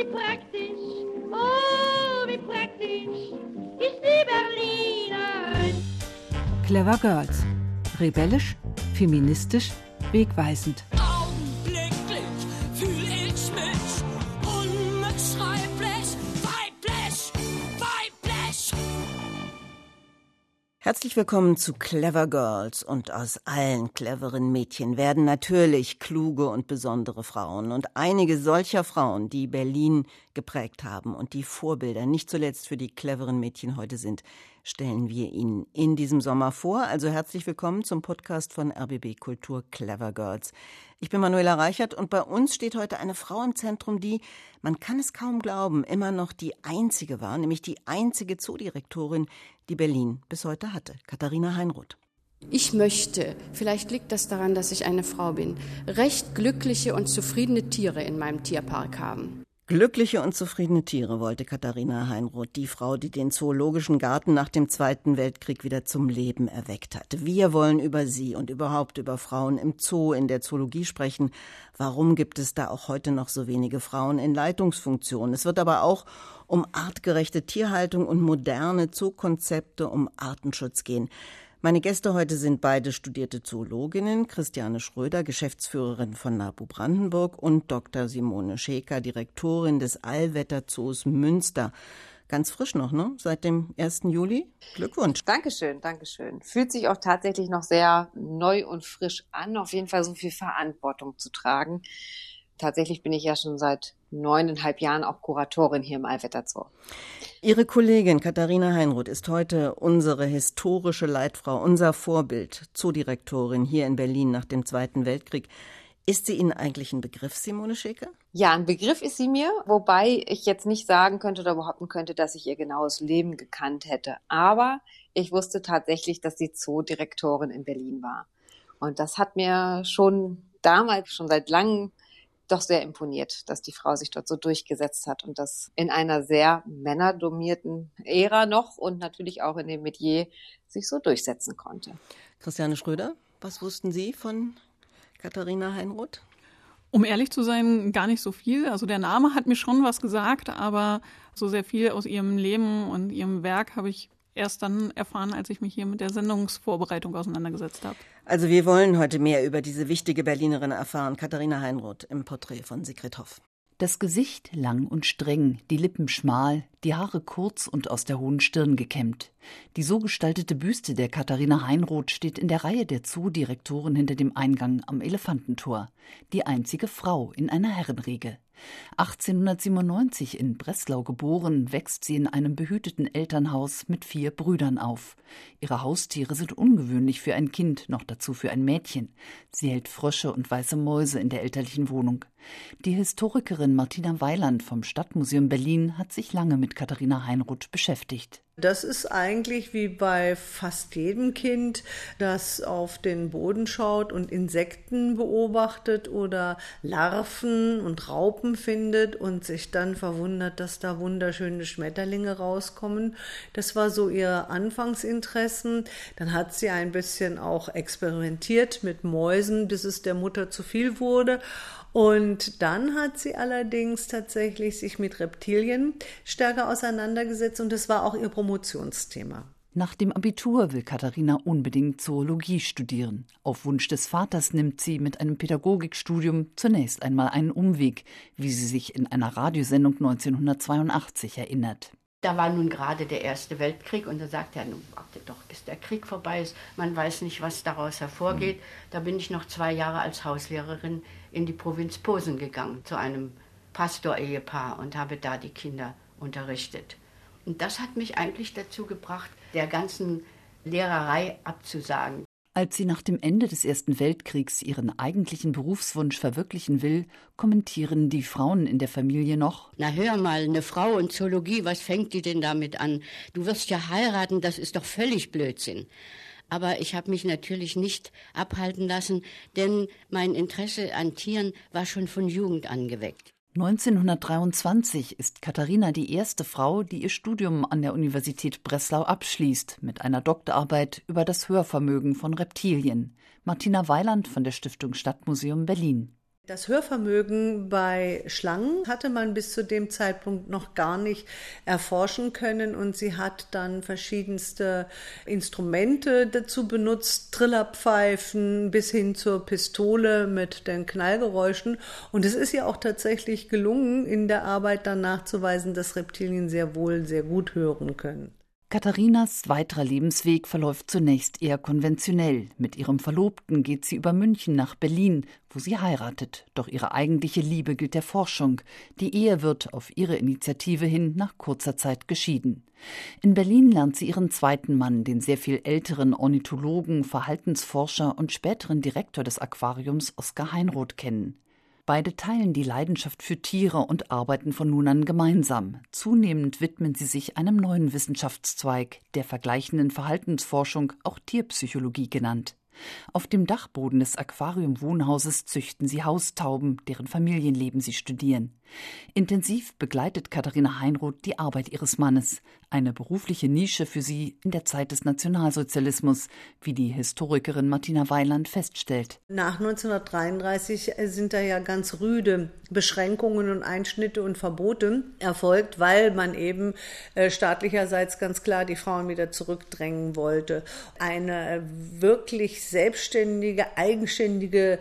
wie praktisch, oh, wie praktisch ist die Berlinerin. Clever Girls. Rebellisch, feministisch, wegweisend. Herzlich willkommen zu Clever Girls. Und aus allen cleveren Mädchen werden natürlich kluge und besondere Frauen. Und einige solcher Frauen, die Berlin geprägt haben und die Vorbilder nicht zuletzt für die cleveren Mädchen heute sind, stellen wir Ihnen in diesem Sommer vor. Also herzlich willkommen zum Podcast von RBB Kultur Clever Girls. Ich bin Manuela Reichert und bei uns steht heute eine Frau im Zentrum, die, man kann es kaum glauben, immer noch die einzige war, nämlich die einzige Zoodirektorin, die Berlin bis heute hatte, Katharina Heinroth. Ich möchte, vielleicht liegt das daran, dass ich eine Frau bin, recht glückliche und zufriedene Tiere in meinem Tierpark haben. Glückliche und zufriedene Tiere wollte Katharina Heinroth, die Frau, die den Zoologischen Garten nach dem Zweiten Weltkrieg wieder zum Leben erweckt hat. Wir wollen über sie und überhaupt über Frauen im Zoo, in der Zoologie sprechen. Warum gibt es da auch heute noch so wenige Frauen in Leitungsfunktionen? Es wird aber auch um artgerechte Tierhaltung und moderne Zookonzepte, um Artenschutz gehen. Meine Gäste heute sind beide studierte Zoologinnen, Christiane Schröder, Geschäftsführerin von NABU Brandenburg und Dr. Simone Scheker, Direktorin des Allwetterzoos Münster. Ganz frisch noch, ne? Seit dem 1. Juli. Glückwunsch. Dankeschön, Dankeschön. Fühlt sich auch tatsächlich noch sehr neu und frisch an, auf jeden Fall so viel Verantwortung zu tragen. Tatsächlich bin ich ja schon seit neuneinhalb Jahren auch Kuratorin hier im Allwetterzoo. Ihre Kollegin Katharina Heinroth ist heute unsere historische Leitfrau, unser Vorbild, Zoodirektorin hier in Berlin nach dem Zweiten Weltkrieg. Ist sie Ihnen eigentlich ein Begriff, Simone Schäke? Ja, ein Begriff ist sie mir, wobei ich jetzt nicht sagen könnte oder behaupten könnte, dass ich ihr genaues Leben gekannt hätte. Aber ich wusste tatsächlich, dass sie Zoodirektorin in Berlin war. Und das hat mir schon damals, schon seit langem doch sehr imponiert, dass die Frau sich dort so durchgesetzt hat und das in einer sehr männerdomierten Ära noch und natürlich auch in dem Metier sich so durchsetzen konnte. Christiane Schröder, was wussten Sie von Katharina Heinroth? Um ehrlich zu sein, gar nicht so viel. Also der Name hat mir schon was gesagt, aber so sehr viel aus ihrem Leben und ihrem Werk habe ich erst dann erfahren, als ich mich hier mit der Sendungsvorbereitung auseinandergesetzt habe. Also wir wollen heute mehr über diese wichtige Berlinerin erfahren. Katharina Heinroth im Porträt von Sigrid Hoff. Das Gesicht lang und streng, die Lippen schmal, die Haare kurz und aus der hohen Stirn gekämmt. Die so gestaltete Büste der Katharina Heinroth steht in der Reihe der Zoodirektoren hinter dem Eingang am Elefantentor. Die einzige Frau in einer Herrenriege. 1897 in Breslau geboren, wächst sie in einem behüteten Elternhaus mit vier Brüdern auf. Ihre Haustiere sind ungewöhnlich für ein Kind, noch dazu für ein Mädchen. Sie hält Frösche und weiße Mäuse in der elterlichen Wohnung. Die Historikerin Martina Weiland vom Stadtmuseum Berlin hat sich lange mit Katharina Heinroth beschäftigt. Das ist eigentlich wie bei fast jedem Kind, das auf den Boden schaut und Insekten beobachtet oder Larven und Raupen findet und sich dann verwundert, dass da wunderschöne Schmetterlinge rauskommen. Das war so ihr Anfangsinteressen. Dann hat sie ein bisschen auch experimentiert mit Mäusen, bis es der Mutter zu viel wurde. Und dann hat sie allerdings tatsächlich sich mit Reptilien stärker auseinandergesetzt und das war auch ihr Promotionsthema. Nach dem Abitur will Katharina unbedingt Zoologie studieren. Auf Wunsch des Vaters nimmt sie mit einem Pädagogikstudium zunächst einmal einen Umweg, wie sie sich in einer Radiosendung 1982 erinnert. Da war nun gerade der Erste Weltkrieg und da sagt er, nun warte doch, bis der Krieg vorbei ist. Man weiß nicht, was daraus hervorgeht. Mhm. Da bin ich noch zwei Jahre als Hauslehrerin in die Provinz Posen gegangen, zu einem Pastor-Ehepaar und habe da die Kinder unterrichtet. Und das hat mich eigentlich dazu gebracht, der ganzen Lehrerei abzusagen. Als sie nach dem Ende des Ersten Weltkriegs ihren eigentlichen Berufswunsch verwirklichen will, kommentieren die Frauen in der Familie noch. Na hör mal, eine Frau und Zoologie, was fängt die denn damit an? Du wirst ja heiraten, das ist doch völlig Blödsinn. Aber ich habe mich natürlich nicht abhalten lassen, denn mein Interesse an Tieren war schon von Jugend angeweckt. 1923 ist Katharina die erste Frau, die ihr Studium an der Universität Breslau abschließt, mit einer Doktorarbeit über das Hörvermögen von Reptilien. Martina Weiland von der Stiftung Stadtmuseum Berlin. Das Hörvermögen bei Schlangen hatte man bis zu dem Zeitpunkt noch gar nicht erforschen können und sie hat dann verschiedenste Instrumente dazu benutzt, Trillerpfeifen bis hin zur Pistole mit den Knallgeräuschen. Und es ist ja auch tatsächlich gelungen, in der Arbeit dann nachzuweisen, dass Reptilien sehr wohl sehr gut hören können. Katharinas weiterer Lebensweg verläuft zunächst eher konventionell. Mit ihrem Verlobten geht sie über München nach Berlin, wo sie heiratet. Doch ihre eigentliche Liebe gilt der Forschung. Die Ehe wird auf ihre Initiative hin nach kurzer Zeit geschieden. In Berlin lernt sie ihren zweiten Mann, den sehr viel älteren Ornithologen, Verhaltensforscher und späteren Direktor des Aquariums Oskar Heinroth kennen. Beide teilen die Leidenschaft für Tiere und arbeiten von nun an gemeinsam. Zunehmend widmen sie sich einem neuen Wissenschaftszweig, der vergleichenden Verhaltensforschung, auch Tierpsychologie genannt. Auf dem Dachboden des Aquarium-Wohnhauses züchten sie Haustauben, deren Familienleben sie studieren. Intensiv begleitet Katharina Heinroth die Arbeit ihres Mannes, eine berufliche Nische für sie in der Zeit des Nationalsozialismus, wie die Historikerin Martina Weiland feststellt. Nach 1933 sind da ja ganz rüde Beschränkungen und Einschnitte und Verbote erfolgt, weil man eben äh, staatlicherseits ganz klar die Frauen wieder zurückdrängen wollte. Eine wirklich selbstständige, eigenständige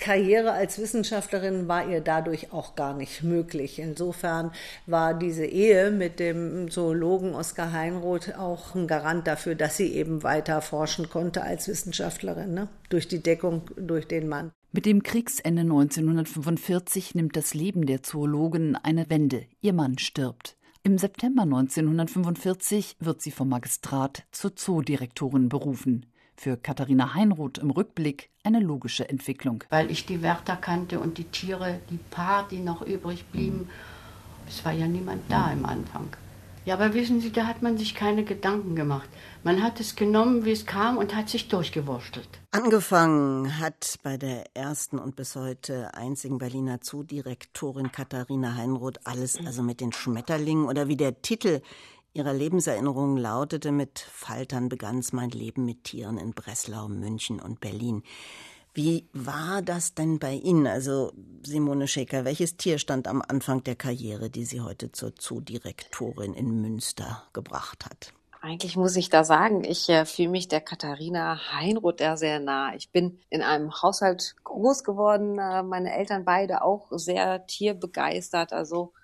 Karriere als Wissenschaftlerin war ihr dadurch auch gar nicht möglich. Insofern war diese Ehe mit dem Zoologen Oskar Heinroth auch ein Garant dafür, dass sie eben weiter forschen konnte als Wissenschaftlerin, ne? durch die Deckung durch den Mann. Mit dem Kriegsende 1945 nimmt das Leben der Zoologin eine Wende. Ihr Mann stirbt. Im September 1945 wird sie vom Magistrat zur Zoodirektorin berufen. Für Katharina Heinroth im Rückblick eine logische Entwicklung. Weil ich die Wärter kannte und die Tiere, die paar, die noch übrig blieben. Es war ja niemand da im Anfang. Ja, aber wissen Sie, da hat man sich keine Gedanken gemacht. Man hat es genommen, wie es kam und hat sich durchgewurschtelt. Angefangen hat bei der ersten und bis heute einzigen Berliner Zoodirektorin Katharina Heinroth alles also mit den Schmetterlingen oder wie der Titel ihrer Lebenserinnerungen lautete, mit Faltern begann's mein Leben mit Tieren in Breslau, München und Berlin. Wie war das denn bei Ihnen, also Simone Schäker? Welches Tier stand am Anfang der Karriere, die Sie heute zur Zoodirektorin in Münster gebracht hat? Eigentlich muss ich da sagen, ich äh, fühle mich der Katharina Heinroth da sehr nah. Ich bin in einem Haushalt groß geworden, äh, meine Eltern beide auch sehr tierbegeistert. Also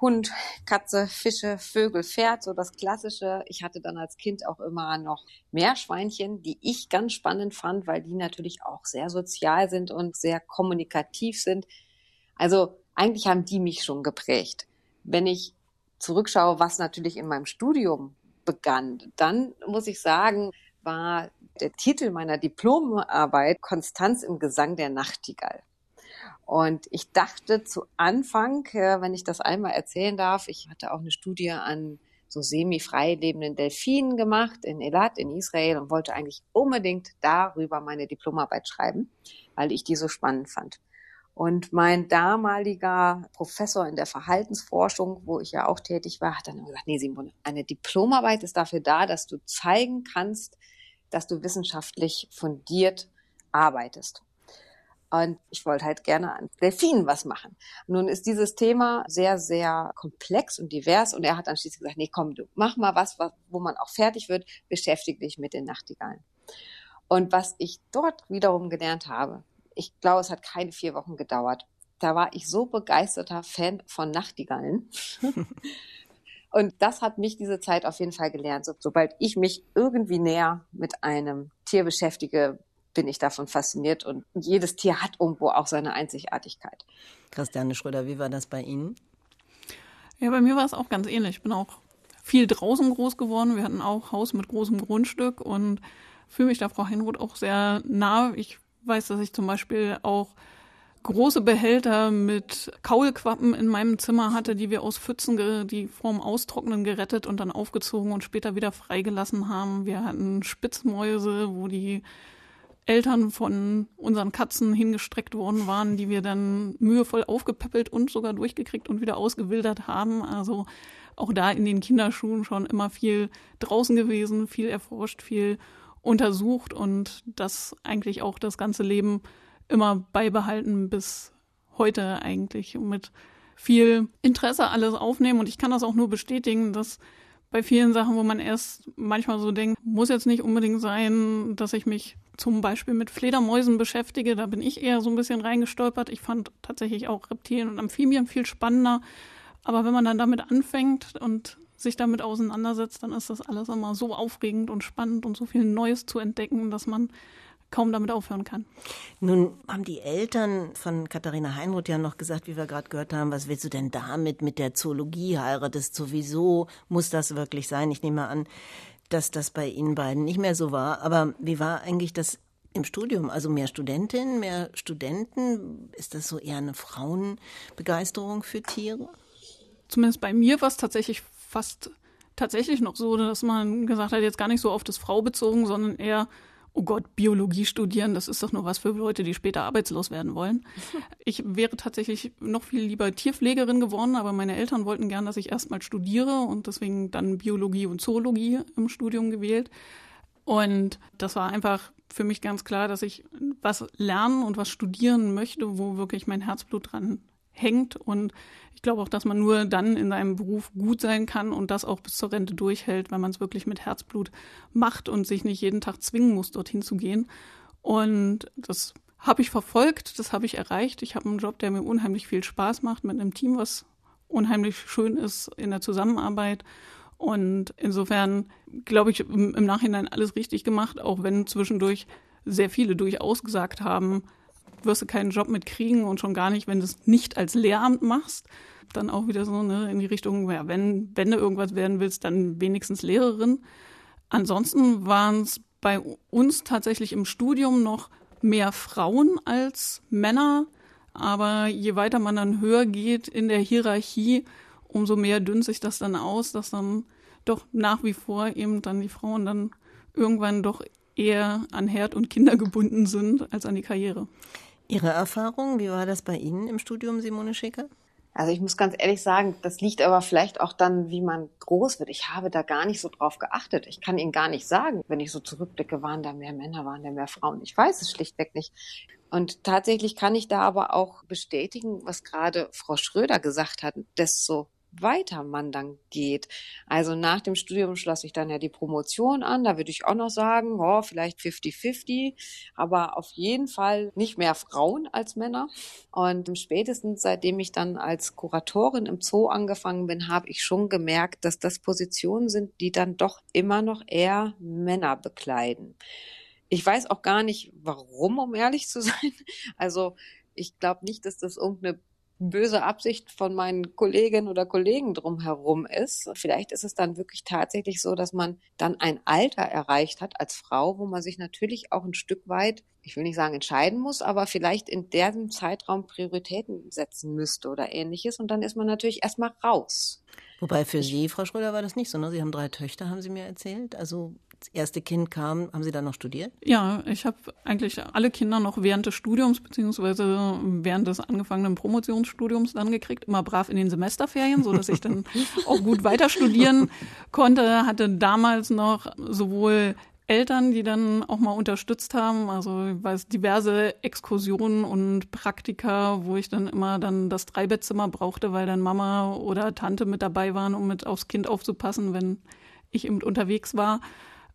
Hund, Katze, Fische, Vögel, Pferd, so das Klassische. Ich hatte dann als Kind auch immer noch Meerschweinchen, die ich ganz spannend fand, weil die natürlich auch sehr sozial sind und sehr kommunikativ sind. Also eigentlich haben die mich schon geprägt. Wenn ich zurückschaue, was natürlich in meinem Studium begann, dann muss ich sagen, war der Titel meiner Diplomarbeit Konstanz im Gesang der Nachtigall. Und ich dachte zu Anfang, äh, wenn ich das einmal erzählen darf, ich hatte auch eine Studie an so semi-frei lebenden Delfinen gemacht in Elat in Israel und wollte eigentlich unbedingt darüber meine Diplomarbeit schreiben, weil ich die so spannend fand. Und mein damaliger Professor in der Verhaltensforschung, wo ich ja auch tätig war, hat dann gesagt, nee, Simone, eine Diplomarbeit ist dafür da, dass du zeigen kannst, dass du wissenschaftlich fundiert arbeitest. Und ich wollte halt gerne an Delfinen was machen. Nun ist dieses Thema sehr, sehr komplex und divers und er hat dann schließlich gesagt, nee, komm, du mach mal was, wo man auch fertig wird, beschäftige dich mit den Nachtigallen. Und was ich dort wiederum gelernt habe, ich glaube, es hat keine vier Wochen gedauert. Da war ich so begeisterter Fan von Nachtigallen. Und das hat mich diese Zeit auf jeden Fall gelernt. So, sobald ich mich irgendwie näher mit einem Tier beschäftige, bin ich davon fasziniert und jedes Tier hat irgendwo auch seine Einzigartigkeit. Christiane Schröder, wie war das bei Ihnen? Ja, bei mir war es auch ganz ähnlich. Ich bin auch viel draußen groß geworden. Wir hatten auch Haus mit großem Grundstück und fühle mich da Frau Heinroth auch sehr nah. Ich weiß, dass ich zum Beispiel auch große Behälter mit Kaulquappen in meinem Zimmer hatte, die wir aus Pfützen, die vorm Austrocknen gerettet und dann aufgezogen und später wieder freigelassen haben. Wir hatten Spitzmäuse, wo die Eltern von unseren Katzen hingestreckt worden waren, die wir dann mühevoll aufgepäppelt und sogar durchgekriegt und wieder ausgewildert haben. Also auch da in den Kinderschuhen schon immer viel draußen gewesen, viel erforscht, viel untersucht und das eigentlich auch das ganze Leben immer beibehalten bis heute eigentlich mit viel Interesse alles aufnehmen. Und ich kann das auch nur bestätigen, dass bei vielen Sachen, wo man erst manchmal so denkt, muss jetzt nicht unbedingt sein, dass ich mich zum Beispiel mit Fledermäusen beschäftige. Da bin ich eher so ein bisschen reingestolpert. Ich fand tatsächlich auch Reptilien und Amphibien viel spannender. Aber wenn man dann damit anfängt und sich damit auseinandersetzt, dann ist das alles immer so aufregend und spannend und so viel Neues zu entdecken, dass man kaum damit aufhören kann. Nun haben die Eltern von Katharina Heinroth ja noch gesagt, wie wir gerade gehört haben, was willst du denn damit mit der Zoologie heiratest sowieso? Muss das wirklich sein? Ich nehme an, dass das bei Ihnen beiden nicht mehr so war. Aber wie war eigentlich das im Studium? Also mehr Studentinnen, mehr Studenten? Ist das so eher eine Frauenbegeisterung für Tiere? Zumindest bei mir war es tatsächlich fast tatsächlich noch so, dass man gesagt hat, jetzt gar nicht so auf das Frau bezogen, sondern eher oh Gott, Biologie studieren, das ist doch nur was für Leute, die später arbeitslos werden wollen. Ich wäre tatsächlich noch viel lieber Tierpflegerin geworden, aber meine Eltern wollten gern, dass ich erstmal studiere und deswegen dann Biologie und Zoologie im Studium gewählt. Und das war einfach für mich ganz klar, dass ich was lernen und was studieren möchte, wo wirklich mein Herzblut dran hängt. Und ich glaube auch, dass man nur dann in seinem Beruf gut sein kann und das auch bis zur Rente durchhält, wenn man es wirklich mit Herzblut macht und sich nicht jeden Tag zwingen muss, dorthin zu gehen. Und das habe ich verfolgt, das habe ich erreicht. Ich habe einen Job, der mir unheimlich viel Spaß macht, mit einem Team, was unheimlich schön ist in der Zusammenarbeit. Und insofern glaube ich im Nachhinein alles richtig gemacht, auch wenn zwischendurch sehr viele durchaus gesagt haben, wirst du keinen Job mitkriegen und schon gar nicht, wenn du es nicht als Lehramt machst. Dann auch wieder so ne, in die Richtung, ja, wenn, wenn du irgendwas werden willst, dann wenigstens Lehrerin. Ansonsten waren es bei uns tatsächlich im Studium noch mehr Frauen als Männer. Aber je weiter man dann höher geht in der Hierarchie, umso mehr dünnt sich das dann aus, dass dann doch nach wie vor eben dann die Frauen dann irgendwann doch eher an Herd und Kinder gebunden sind als an die Karriere. Ihre Erfahrung, wie war das bei Ihnen im Studium, Simone Schicker? Also ich muss ganz ehrlich sagen, das liegt aber vielleicht auch dann, wie man groß wird. Ich habe da gar nicht so drauf geachtet. Ich kann Ihnen gar nicht sagen, wenn ich so zurückblicke, waren da mehr Männer, waren da mehr Frauen. Ich weiß es schlichtweg nicht. Und tatsächlich kann ich da aber auch bestätigen, was gerade Frau Schröder gesagt hat, desto weiter man dann geht. Also nach dem Studium schloss ich dann ja die Promotion an. Da würde ich auch noch sagen, oh, vielleicht 50-50, aber auf jeden Fall nicht mehr Frauen als Männer. Und spätestens seitdem ich dann als Kuratorin im Zoo angefangen bin, habe ich schon gemerkt, dass das Positionen sind, die dann doch immer noch eher Männer bekleiden. Ich weiß auch gar nicht, warum, um ehrlich zu sein. Also ich glaube nicht, dass das irgendeine böse Absicht von meinen Kolleginnen oder Kollegen drumherum ist. Vielleicht ist es dann wirklich tatsächlich so, dass man dann ein Alter erreicht hat als Frau, wo man sich natürlich auch ein Stück weit, ich will nicht sagen entscheiden muss, aber vielleicht in diesem Zeitraum Prioritäten setzen müsste oder ähnliches. Und dann ist man natürlich erstmal raus. Wobei für Sie, Frau Schröder, war das nicht so. Ne? Sie haben drei Töchter, haben Sie mir erzählt. Also das erste Kind kam, haben Sie dann noch studiert? Ja, ich habe eigentlich alle Kinder noch während des Studiums beziehungsweise während des angefangenen Promotionsstudiums dann gekriegt, immer brav in den Semesterferien, so dass ich dann auch gut weiter studieren konnte. Hatte damals noch sowohl Eltern, die dann auch mal unterstützt haben. Also ich weiß diverse Exkursionen und Praktika, wo ich dann immer dann das Dreibettzimmer brauchte, weil dann Mama oder Tante mit dabei waren, um mit aufs Kind aufzupassen, wenn ich eben unterwegs war.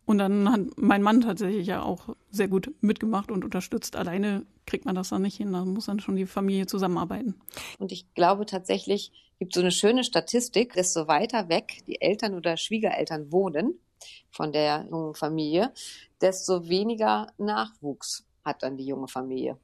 Und dann hat mein Mann tatsächlich ja auch sehr gut mitgemacht und unterstützt. Alleine kriegt man das dann nicht hin. Da muss dann schon die Familie zusammenarbeiten. Und ich glaube tatsächlich, gibt so eine schöne Statistik, desto weiter weg die Eltern oder Schwiegereltern wohnen von der jungen Familie, desto weniger Nachwuchs hat dann die junge Familie.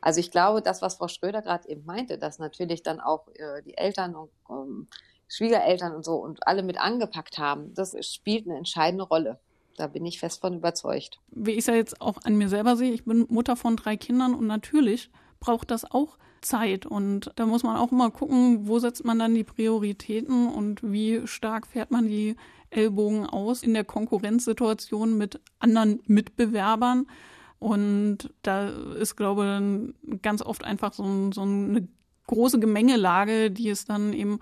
Also ich glaube, das, was Frau Schröder gerade eben meinte, dass natürlich dann auch äh, die Eltern und ähm, Schwiegereltern und so und alle mit angepackt haben, das spielt eine entscheidende Rolle. Da bin ich fest von überzeugt. Wie ich es ja jetzt auch an mir selber sehe, ich bin Mutter von drei Kindern und natürlich braucht das auch Zeit. Und da muss man auch immer gucken, wo setzt man dann die Prioritäten und wie stark fährt man die Ellbogen aus in der Konkurrenzsituation mit anderen Mitbewerbern. Und da ist, glaube ich, ganz oft einfach so, so eine große Gemengelage, die es dann eben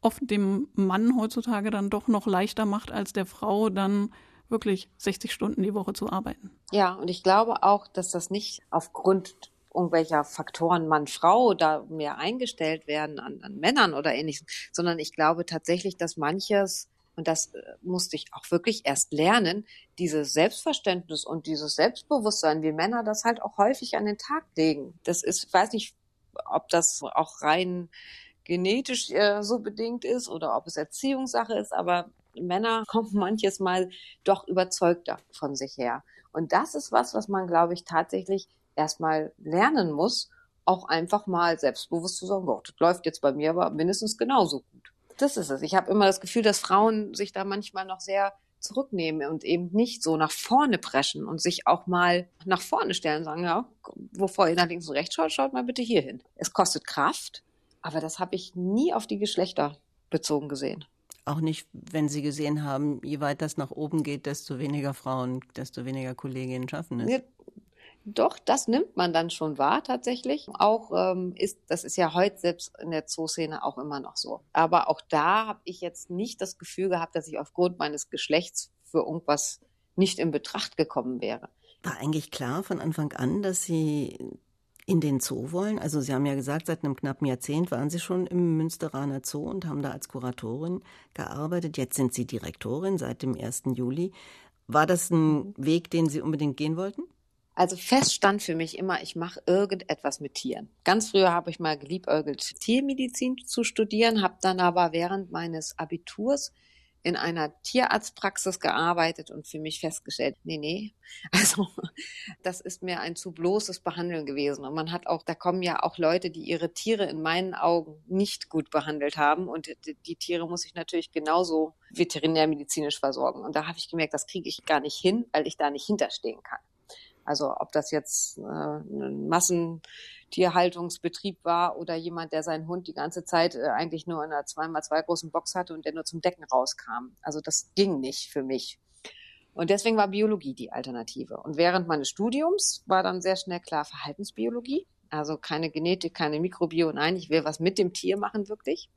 oft dem Mann heutzutage dann doch noch leichter macht, als der Frau dann wirklich 60 Stunden die Woche zu arbeiten. Ja, und ich glaube auch, dass das nicht aufgrund irgendwelcher Faktoren Mann-Frau da mehr eingestellt werden an, an Männern oder ähnliches, sondern ich glaube tatsächlich, dass manches und das äh, musste ich auch wirklich erst lernen, dieses Selbstverständnis und dieses Selbstbewusstsein, wie Männer das halt auch häufig an den Tag legen. Das ist, weiß nicht, ob das auch rein genetisch äh, so bedingt ist oder ob es Erziehungssache ist, aber Männer kommen manches Mal doch überzeugter von sich her. Und das ist was, was man, glaube ich, tatsächlich erstmal lernen muss, auch einfach mal selbstbewusst zu sagen, oh, das läuft jetzt bei mir aber mindestens genauso gut. Das ist es. Ich habe immer das Gefühl, dass Frauen sich da manchmal noch sehr zurücknehmen und eben nicht so nach vorne preschen und sich auch mal nach vorne stellen und sagen, ja, wovor ihr nach links und rechts schaut, schaut mal bitte hier hin. Es kostet Kraft, aber das habe ich nie auf die Geschlechter bezogen gesehen. Auch nicht, wenn Sie gesehen haben, je weiter das nach oben geht, desto weniger Frauen, desto weniger Kolleginnen schaffen es. Ja, doch, das nimmt man dann schon wahr tatsächlich. Auch ähm, ist, das ist ja heute selbst in der Zooszene auch immer noch so. Aber auch da habe ich jetzt nicht das Gefühl gehabt, dass ich aufgrund meines Geschlechts für irgendwas nicht in Betracht gekommen wäre. War eigentlich klar von Anfang an, dass Sie in den Zoo wollen? Also Sie haben ja gesagt, seit einem knappen Jahrzehnt waren Sie schon im Münsteraner Zoo und haben da als Kuratorin gearbeitet. Jetzt sind Sie Direktorin seit dem 1. Juli. War das ein Weg, den Sie unbedingt gehen wollten? Also fest stand für mich immer, ich mache irgendetwas mit Tieren. Ganz früher habe ich mal geliebäugelt, Tiermedizin zu studieren, habe dann aber während meines Abiturs in einer Tierarztpraxis gearbeitet und für mich festgestellt, nee, nee, also das ist mir ein zu bloßes Behandeln gewesen. Und man hat auch, da kommen ja auch Leute, die ihre Tiere in meinen Augen nicht gut behandelt haben. Und die, Tiere muss ich natürlich genauso veterinärmedizinisch versorgen. Und da habe ich gemerkt, das kriege ich gar nicht hin, weil ich da nicht hinterstehen kann. Also ob das jetzt äh, ein Massentierhaltungsbetrieb war oder jemand, der seinen Hund die ganze Zeit äh, eigentlich nur in einer zweimal zwei großen Box hatte und der nur zum Decken rauskam. Also das ging nicht für mich. Und deswegen war Biologie die Alternative. Und während meines Studiums war dann sehr schnell klar Verhaltensbiologie. Also keine Genetik, keine Mikrobio. Nein, ich will was mit dem Tier machen, wirklich.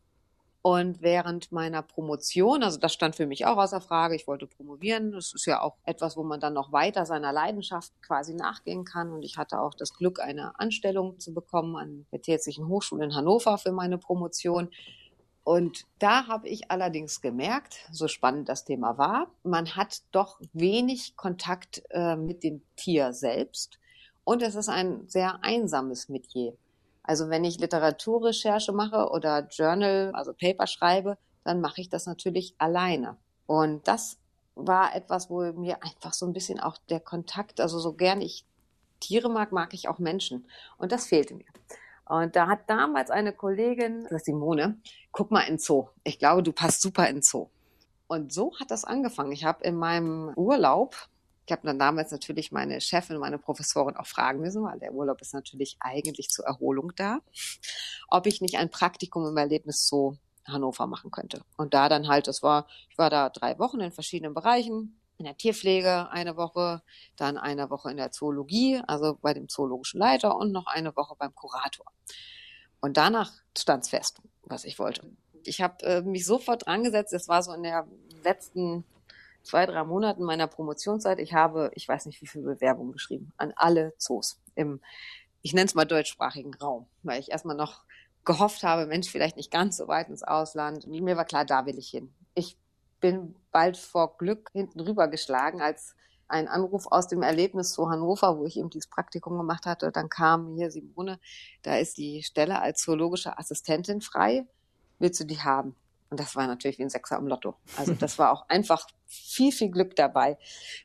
Und während meiner Promotion, also das stand für mich auch außer Frage, ich wollte promovieren. Das ist ja auch etwas, wo man dann noch weiter seiner Leidenschaft quasi nachgehen kann. Und ich hatte auch das Glück, eine Anstellung zu bekommen an der Tätlichen Hochschule in Hannover für meine Promotion. Und da habe ich allerdings gemerkt, so spannend das Thema war, man hat doch wenig Kontakt äh, mit dem Tier selbst. Und es ist ein sehr einsames Metier. Also wenn ich Literaturrecherche mache oder Journal, also Paper schreibe, dann mache ich das natürlich alleine. Und das war etwas, wo mir einfach so ein bisschen auch der Kontakt, also so gern ich Tiere mag, mag ich auch Menschen. Und das fehlte mir. Und da hat damals eine Kollegin, Simone, guck mal in Zoo. Ich glaube, du passt super in Zoo. Und so hat das angefangen. Ich habe in meinem Urlaub ich habe dann damals natürlich meine Chefin, meine Professorin auch fragen müssen, weil der Urlaub ist natürlich eigentlich zur Erholung da, ob ich nicht ein Praktikum im Erlebnis Zoo Hannover machen könnte. Und da dann halt, das war, ich war da drei Wochen in verschiedenen Bereichen, in der Tierpflege eine Woche, dann eine Woche in der Zoologie, also bei dem zoologischen Leiter und noch eine Woche beim Kurator. Und danach stand es fest, was ich wollte. Ich habe äh, mich sofort dran gesetzt, das war so in der letzten zwei, drei Monaten meiner Promotionszeit, ich habe, ich weiß nicht, wie viele Bewerbungen geschrieben, an alle Zoos im, ich nenne es mal deutschsprachigen Raum, weil ich erstmal noch gehofft habe, Mensch, vielleicht nicht ganz so weit ins Ausland. Mir war klar, da will ich hin. Ich bin bald vor Glück hinten rüber geschlagen, als ein Anruf aus dem Erlebnis zu Hannover, wo ich eben dieses Praktikum gemacht hatte. Dann kam hier Simone, da ist die Stelle als zoologische Assistentin frei. Willst du die haben? Und das war natürlich wie ein Sechser im Lotto. Also das war auch einfach viel, viel Glück dabei.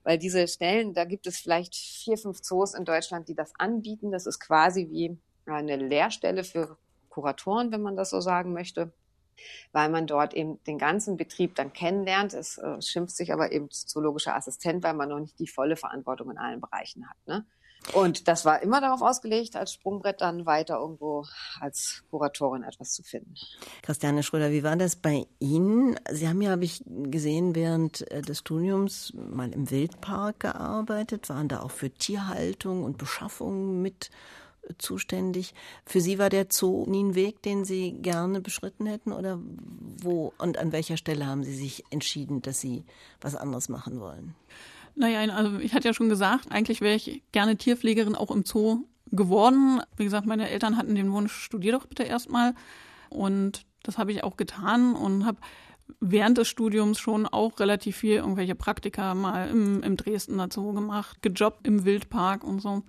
Weil diese Stellen, da gibt es vielleicht vier, fünf Zoos in Deutschland, die das anbieten. Das ist quasi wie eine Lehrstelle für Kuratoren, wenn man das so sagen möchte. Weil man dort eben den ganzen Betrieb dann kennenlernt. Es äh, schimpft sich aber eben zoologischer Assistent, weil man noch nicht die volle Verantwortung in allen Bereichen hat. Ne? Und das war immer darauf ausgelegt, als Sprungbrett dann weiter irgendwo als Kuratorin etwas zu finden. Christiane Schröder, wie war das bei Ihnen? Sie haben ja, habe ich gesehen, während äh, des Studiums mal im Wildpark gearbeitet, waren da auch für Tierhaltung und Beschaffung mit äh, zuständig. Für Sie war der Zoo nie ein Weg, den Sie gerne beschritten hätten? Oder wo und an welcher Stelle haben Sie sich entschieden, dass Sie was anderes machen wollen? Naja, also ich hatte ja schon gesagt, eigentlich wäre ich gerne Tierpflegerin auch im Zoo geworden. Wie gesagt, meine Eltern hatten den Wunsch, studier doch bitte erstmal. Und das habe ich auch getan und habe während des Studiums schon auch relativ viel irgendwelche Praktika mal im, im Dresdner Zoo gemacht, gejobbt im Wildpark und so.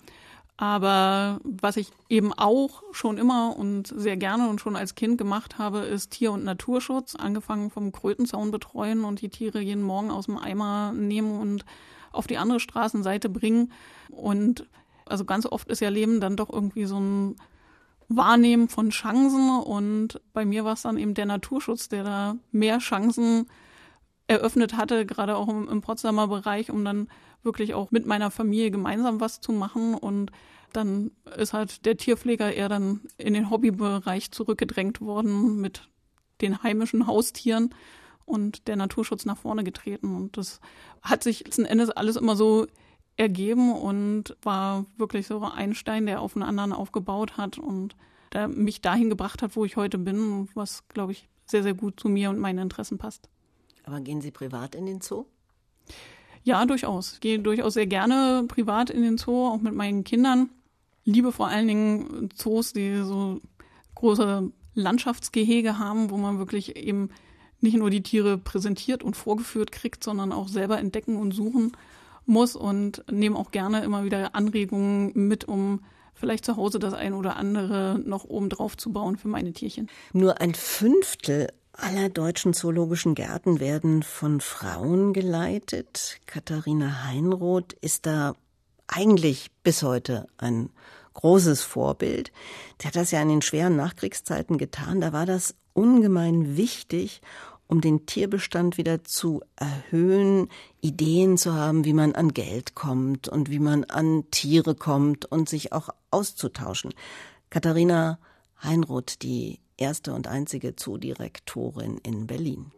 Aber was ich eben auch schon immer und sehr gerne und schon als Kind gemacht habe, ist Tier- und Naturschutz. Angefangen vom Krötenzaun betreuen und die Tiere jeden Morgen aus dem Eimer nehmen und auf die andere Straßenseite bringen. Und also ganz oft ist ja Leben dann doch irgendwie so ein Wahrnehmen von Chancen. Und bei mir war es dann eben der Naturschutz, der da mehr Chancen eröffnet hatte, gerade auch im, im Potsdamer Bereich, um dann wirklich auch mit meiner Familie gemeinsam was zu machen. Und dann ist halt der Tierpfleger eher dann in den Hobbybereich zurückgedrängt worden mit den heimischen Haustieren und der Naturschutz nach vorne getreten. Und das hat sich letzten Endes alles immer so ergeben und war wirklich so ein Stein, der auf den anderen aufgebaut hat und der mich dahin gebracht hat, wo ich heute bin, was, glaube ich, sehr, sehr gut zu mir und meinen Interessen passt. Aber gehen Sie privat in den Zoo? Ja, durchaus. Ich gehe durchaus sehr gerne privat in den Zoo, auch mit meinen Kindern. Liebe vor allen Dingen Zoos, die so große Landschaftsgehege haben, wo man wirklich eben nicht nur die Tiere präsentiert und vorgeführt kriegt, sondern auch selber entdecken und suchen muss und nehme auch gerne immer wieder Anregungen mit, um vielleicht zu Hause das ein oder andere noch oben drauf zu bauen für meine Tierchen. Nur ein Fünftel aller deutschen zoologischen Gärten werden von Frauen geleitet. Katharina Heinroth ist da eigentlich bis heute ein großes Vorbild. Sie hat das ja in den schweren Nachkriegszeiten getan. Da war das ungemein wichtig um den Tierbestand wieder zu erhöhen, Ideen zu haben, wie man an Geld kommt und wie man an Tiere kommt und sich auch auszutauschen. Katharina Heinroth, die erste und einzige Zoodirektorin in Berlin.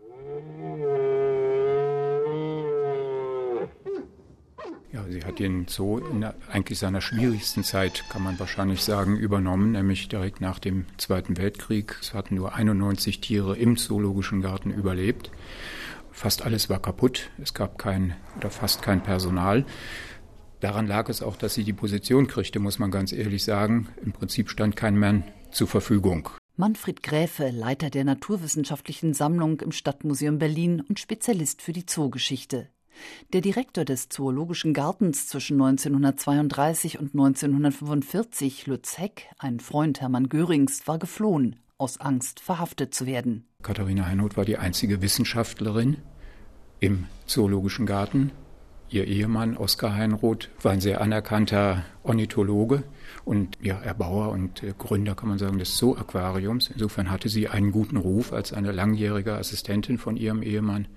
Ja, sie hat den Zoo in eigentlich seiner schwierigsten Zeit, kann man wahrscheinlich sagen, übernommen, nämlich direkt nach dem Zweiten Weltkrieg. Es hatten nur 91 Tiere im Zoologischen Garten überlebt. Fast alles war kaputt. Es gab kein oder fast kein Personal. Daran lag es auch, dass sie die Position kriegte, muss man ganz ehrlich sagen. Im Prinzip stand kein Mann zur Verfügung. Manfred Gräfe, Leiter der Naturwissenschaftlichen Sammlung im Stadtmuseum Berlin und Spezialist für die Zoogeschichte. Der Direktor des Zoologischen Gartens zwischen 1932 und 1945, Lutz Heck, ein Freund Hermann Görings, war geflohen, aus Angst verhaftet zu werden. Katharina Heinoth war die einzige Wissenschaftlerin im Zoologischen Garten. Ihr Ehemann Oskar Heinroth war ein sehr anerkannter Ornithologe und ja, Erbauer und Gründer, kann man sagen, des Zoo-Aquariums. Insofern hatte sie einen guten Ruf als eine langjährige Assistentin von ihrem Ehemann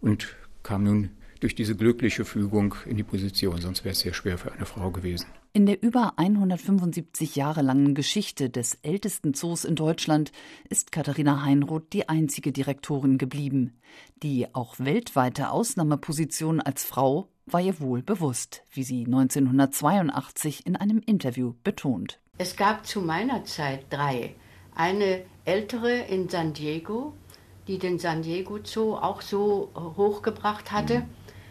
und kam nun durch diese glückliche Fügung in die Position, sonst wäre es sehr schwer für eine Frau gewesen. In der über 175 Jahre langen Geschichte des ältesten Zoos in Deutschland ist Katharina Heinroth die einzige Direktorin geblieben. Die auch weltweite Ausnahmeposition als Frau war ihr wohl bewusst, wie sie 1982 in einem Interview betont. Es gab zu meiner Zeit drei. Eine ältere in San Diego, die den San Diego Zoo auch so hochgebracht hatte.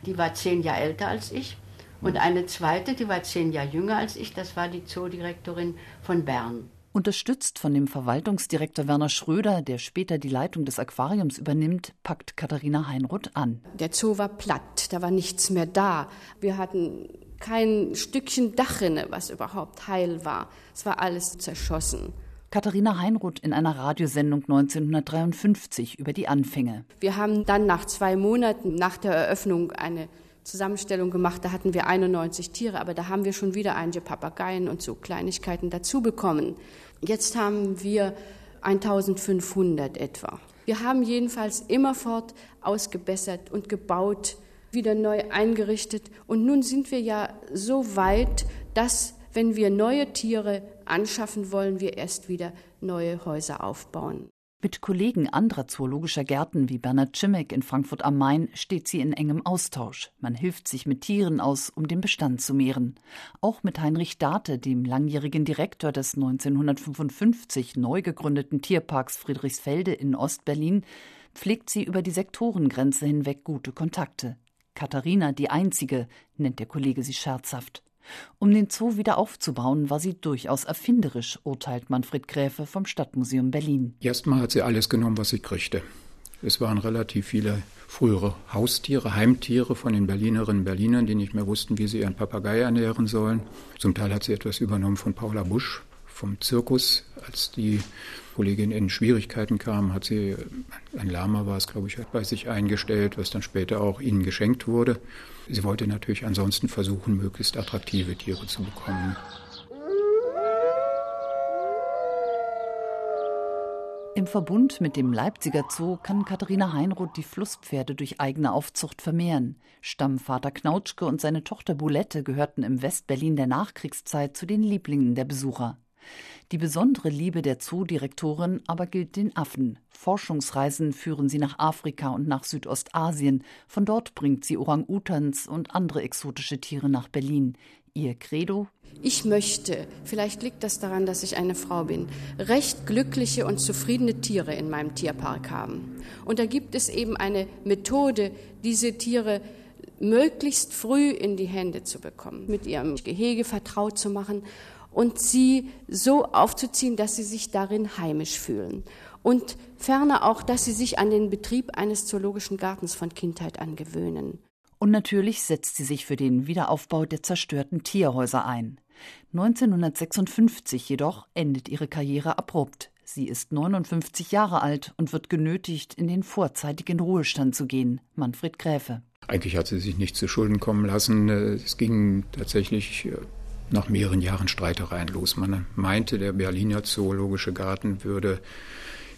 Die war zehn Jahre älter als ich. Und eine zweite, die war zehn Jahre jünger als ich, das war die Zoodirektorin von Bern. Unterstützt von dem Verwaltungsdirektor Werner Schröder, der später die Leitung des Aquariums übernimmt, packt Katharina Heinroth an. Der Zoo war platt, da war nichts mehr da. Wir hatten kein Stückchen Dachrinne, was überhaupt heil war. Es war alles zerschossen. Katharina Heinroth in einer Radiosendung 1953 über die Anfänge. Wir haben dann nach zwei Monaten nach der Eröffnung eine Zusammenstellung gemacht. Da hatten wir 91 Tiere, aber da haben wir schon wieder einige Papageien und so Kleinigkeiten dazu bekommen. Jetzt haben wir 1500 etwa. Wir haben jedenfalls immerfort ausgebessert und gebaut, wieder neu eingerichtet. Und nun sind wir ja so weit, dass, wenn wir neue Tiere anschaffen, wollen wir erst wieder neue Häuser aufbauen. Mit Kollegen anderer zoologischer Gärten wie Bernhard Schimek in Frankfurt am Main steht sie in engem Austausch. Man hilft sich mit Tieren aus, um den Bestand zu mehren. Auch mit Heinrich Date, dem langjährigen Direktor des 1955 neu gegründeten Tierparks Friedrichsfelde in Ostberlin, pflegt sie über die Sektorengrenze hinweg gute Kontakte. Katharina die Einzige, nennt der Kollege sie scherzhaft. Um den Zoo wieder aufzubauen, war sie durchaus erfinderisch, urteilt Manfred Gräfe vom Stadtmuseum Berlin. Erstmal hat sie alles genommen, was sie kriegte. Es waren relativ viele frühere Haustiere, Heimtiere von den Berlinerinnen und Berlinern, die nicht mehr wussten, wie sie ihren Papagei ernähren sollen. Zum Teil hat sie etwas übernommen von Paula Busch vom Zirkus. Als die Kollegin in Schwierigkeiten kam, hat sie, ein Lama war es, glaube ich, bei sich eingestellt, was dann später auch ihnen geschenkt wurde. Sie wollte natürlich ansonsten versuchen, möglichst attraktive Tiere zu bekommen. Im Verbund mit dem Leipziger Zoo kann Katharina Heinroth die Flusspferde durch eigene Aufzucht vermehren. Stammvater Knautschke und seine Tochter Boulette gehörten im Westberlin der Nachkriegszeit zu den Lieblingen der Besucher. Die besondere Liebe der Zoodirektorin aber gilt den Affen. Forschungsreisen führen sie nach Afrika und nach Südostasien. Von dort bringt sie Orang-Utans und andere exotische Tiere nach Berlin. Ihr Credo? Ich möchte, vielleicht liegt das daran, dass ich eine Frau bin, recht glückliche und zufriedene Tiere in meinem Tierpark haben. Und da gibt es eben eine Methode, diese Tiere möglichst früh in die Hände zu bekommen, mit ihrem Gehege vertraut zu machen und sie so aufzuziehen, dass sie sich darin heimisch fühlen. Und ferner auch, dass sie sich an den Betrieb eines zoologischen Gartens von Kindheit an gewöhnen. Und natürlich setzt sie sich für den Wiederaufbau der zerstörten Tierhäuser ein. 1956 jedoch endet ihre Karriere abrupt. Sie ist 59 Jahre alt und wird genötigt, in den vorzeitigen Ruhestand zu gehen. Manfred Gräfe. Eigentlich hat sie sich nicht zu Schulden kommen lassen. Es ging tatsächlich äh, nach mehreren Jahren Streitereien los. Man meinte, der Berliner Zoologische Garten würde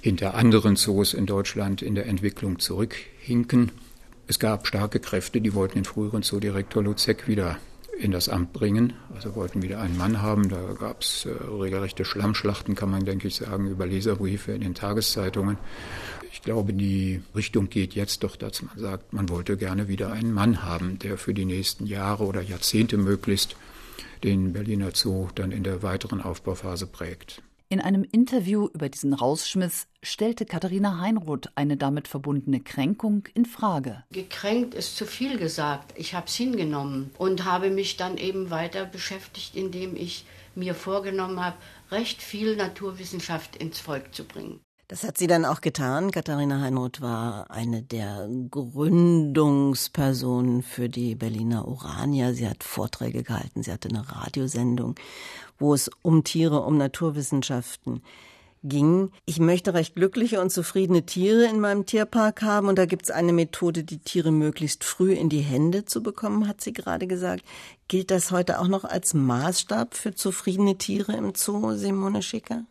hinter anderen Zoos in Deutschland in der Entwicklung zurückhinken. Es gab starke Kräfte, die wollten den früheren Zoodirektor Luzek wieder in das Amt bringen, also wollten wieder einen Mann haben. Da gab es äh, regelrechte Schlammschlachten, kann man, denke ich, sagen, über Leserbriefe in den Tageszeitungen. Ich glaube, die Richtung geht jetzt doch, dass man sagt, man wollte gerne wieder einen Mann haben, der für die nächsten Jahre oder Jahrzehnte möglichst den Berliner Zoo dann in der weiteren Aufbauphase prägt. In einem Interview über diesen Rausschmiss stellte Katharina Heinroth eine damit verbundene Kränkung in Frage. Gekränkt ist zu viel gesagt. Ich habe es hingenommen und habe mich dann eben weiter beschäftigt, indem ich mir vorgenommen habe, recht viel Naturwissenschaft ins Volk zu bringen. Das hat sie dann auch getan. Katharina Heinroth war eine der Gründungspersonen für die Berliner Urania. Sie hat Vorträge gehalten, sie hatte eine Radiosendung, wo es um Tiere, um Naturwissenschaften ging. Ich möchte recht glückliche und zufriedene Tiere in meinem Tierpark haben und da gibt es eine Methode, die Tiere möglichst früh in die Hände zu bekommen, hat sie gerade gesagt. Gilt das heute auch noch als Maßstab für zufriedene Tiere im Zoo, Simone Schicker?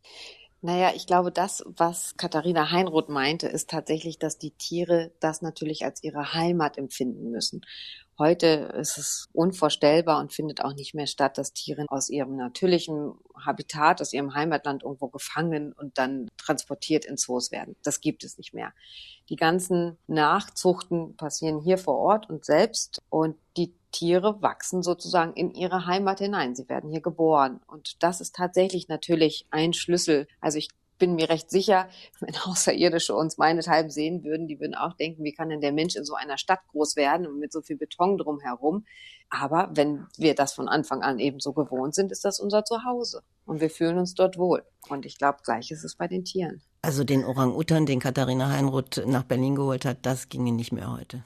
Naja, ich glaube, das, was Katharina Heinroth meinte, ist tatsächlich, dass die Tiere das natürlich als ihre Heimat empfinden müssen. Heute ist es unvorstellbar und findet auch nicht mehr statt, dass Tiere aus ihrem natürlichen Habitat, aus ihrem Heimatland irgendwo gefangen und dann transportiert in Zoos werden. Das gibt es nicht mehr. Die ganzen Nachzuchten passieren hier vor Ort und selbst und die Tiere wachsen sozusagen in ihre Heimat hinein. Sie werden hier geboren. Und das ist tatsächlich natürlich ein Schlüssel. Also ich bin mir recht sicher, wenn Außerirdische uns meinethalben sehen würden, die würden auch denken, wie kann denn der Mensch in so einer Stadt groß werden und mit so viel Beton drumherum. Aber wenn wir das von Anfang an eben so gewohnt sind, ist das unser Zuhause. Und wir fühlen uns dort wohl. Und ich glaube, gleich ist es bei den Tieren. Also den Orang-Utan, den Katharina Heinroth nach Berlin geholt hat, das ginge nicht mehr heute.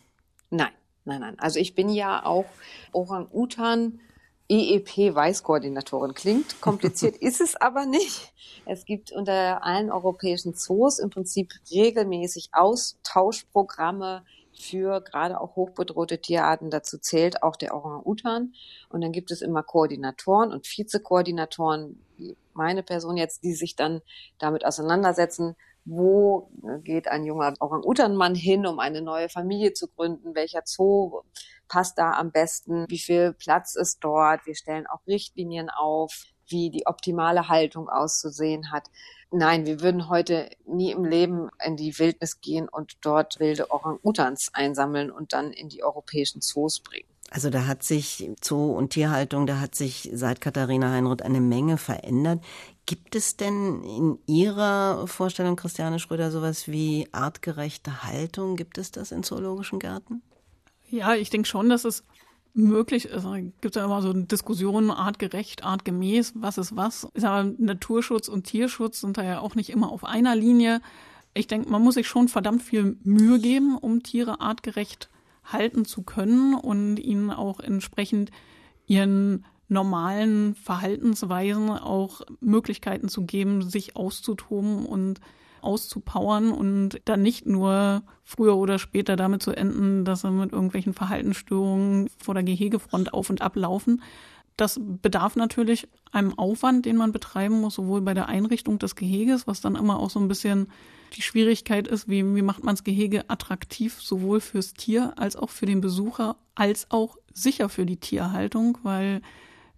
Nein, nein, nein. Also ich bin ja auch Orang-Utan EEP-Weißkoordinatorin. Klingt kompliziert, ist es aber nicht. Es gibt unter allen europäischen Zoos im Prinzip regelmäßig Austauschprogramme für gerade auch hochbedrohte Tierarten. Dazu zählt auch der Orang-Utan. Und dann gibt es immer Koordinatoren und Vizekoordinatoren, wie meine Person jetzt, die sich dann damit auseinandersetzen, wo geht ein junger Orang-Utan-Mann hin, um eine neue Familie zu gründen, welcher Zoo passt da am besten, wie viel Platz ist dort. Wir stellen auch Richtlinien auf, wie die optimale Haltung auszusehen hat. Nein, wir würden heute nie im Leben in die Wildnis gehen und dort wilde Orang-Utans einsammeln und dann in die europäischen Zoos bringen. Also da hat sich Zoo und Tierhaltung, da hat sich seit Katharina Heinroth eine Menge verändert. Gibt es denn in Ihrer Vorstellung, Christiane Schröder, sowas wie artgerechte Haltung? Gibt es das in zoologischen Gärten? Ja, ich denke schon, dass es möglich ist. Da gibt es ja immer so Diskussionen, artgerecht, artgemäß, was ist was. Ist aber Naturschutz und Tierschutz sind da ja auch nicht immer auf einer Linie. Ich denke, man muss sich schon verdammt viel Mühe geben, um Tiere artgerecht halten zu können und ihnen auch entsprechend ihren normalen Verhaltensweisen auch Möglichkeiten zu geben, sich auszutoben und auszupowern und dann nicht nur früher oder später damit zu enden, dass sie mit irgendwelchen Verhaltensstörungen vor der Gehegefront auf und ab laufen. Das bedarf natürlich einem Aufwand, den man betreiben muss, sowohl bei der Einrichtung des Geheges, was dann immer auch so ein bisschen die Schwierigkeit ist, wie, wie macht man das Gehege attraktiv, sowohl fürs Tier als auch für den Besucher, als auch sicher für die Tierhaltung, weil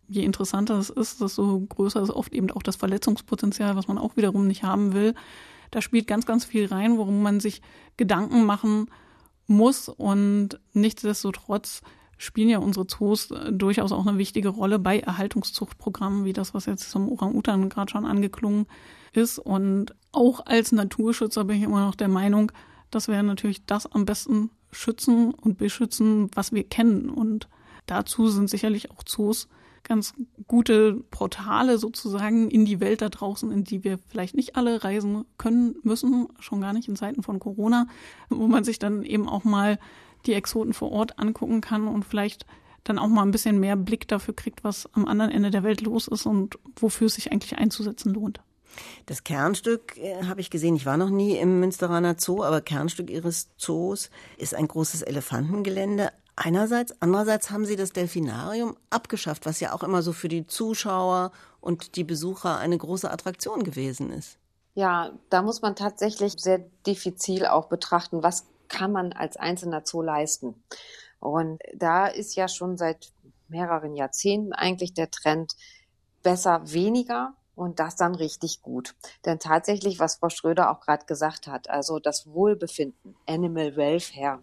je interessanter es ist, desto größer ist oft eben auch das Verletzungspotenzial, was man auch wiederum nicht haben will. Da spielt ganz, ganz viel rein, worum man sich Gedanken machen muss und nichtsdestotrotz spielen ja unsere Zoos durchaus auch eine wichtige Rolle bei Erhaltungszuchtprogrammen, wie das, was jetzt zum Orang-Utan gerade schon angeklungen ist. Und auch als Naturschützer bin ich immer noch der Meinung, dass wir natürlich das am besten schützen und beschützen, was wir kennen. Und dazu sind sicherlich auch Zoos ganz gute Portale sozusagen in die Welt da draußen, in die wir vielleicht nicht alle reisen können müssen, schon gar nicht in Zeiten von Corona, wo man sich dann eben auch mal die Exoten vor Ort angucken kann und vielleicht dann auch mal ein bisschen mehr Blick dafür kriegt, was am anderen Ende der Welt los ist und wofür es sich eigentlich einzusetzen lohnt. Das Kernstück äh, habe ich gesehen, ich war noch nie im Münsteraner Zoo, aber Kernstück Ihres Zoos ist ein großes Elefantengelände. Einerseits, andererseits haben Sie das Delfinarium abgeschafft, was ja auch immer so für die Zuschauer und die Besucher eine große Attraktion gewesen ist. Ja, da muss man tatsächlich sehr diffizil auch betrachten, was kann man als einzelner Zoo leisten. Und da ist ja schon seit mehreren Jahrzehnten eigentlich der Trend besser weniger und das dann richtig gut. Denn tatsächlich, was Frau Schröder auch gerade gesagt hat, also das Wohlbefinden, Animal Welfare,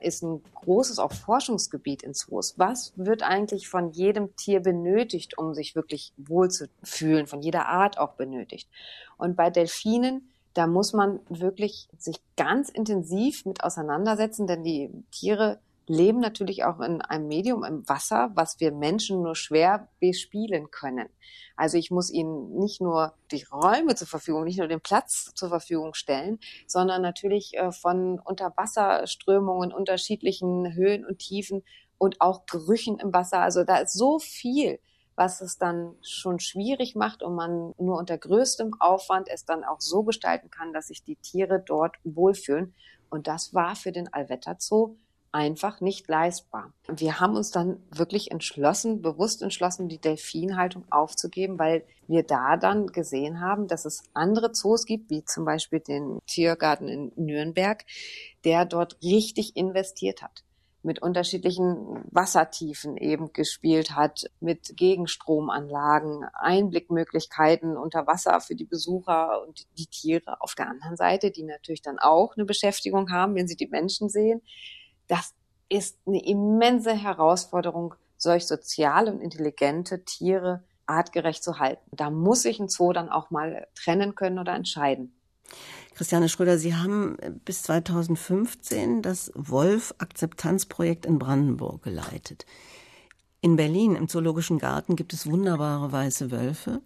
ist ein großes auch Forschungsgebiet in Zoos. Was wird eigentlich von jedem Tier benötigt, um sich wirklich wohl zu fühlen, von jeder Art auch benötigt? Und bei Delfinen, da muss man wirklich sich ganz intensiv mit auseinandersetzen, denn die Tiere leben natürlich auch in einem Medium im Wasser, was wir Menschen nur schwer bespielen können. Also ich muss ihnen nicht nur die Räume zur Verfügung, nicht nur den Platz zur Verfügung stellen, sondern natürlich äh, von Unterwasserströmungen, unterschiedlichen Höhen und Tiefen und auch Gerüchen im Wasser. Also da ist so viel, was es dann schon schwierig macht und man nur unter größtem Aufwand es dann auch so gestalten kann, dass sich die Tiere dort wohlfühlen. Und das war für den Alvetta Zoo einfach nicht leistbar. Wir haben uns dann wirklich entschlossen, bewusst entschlossen, die Delfinhaltung aufzugeben, weil wir da dann gesehen haben, dass es andere Zoos gibt, wie zum Beispiel den Tiergarten in Nürnberg, der dort richtig investiert hat mit unterschiedlichen Wassertiefen eben gespielt hat, mit Gegenstromanlagen, Einblickmöglichkeiten unter Wasser für die Besucher und die Tiere auf der anderen Seite, die natürlich dann auch eine Beschäftigung haben, wenn sie die Menschen sehen, das ist eine immense Herausforderung, solch soziale und intelligente Tiere artgerecht zu halten. Da muss sich ein Zoo dann auch mal trennen können oder entscheiden. Christiane Schröder, Sie haben bis 2015 das Wolf-Akzeptanzprojekt in Brandenburg geleitet. In Berlin im Zoologischen Garten gibt es wunderbare weiße Wölfe.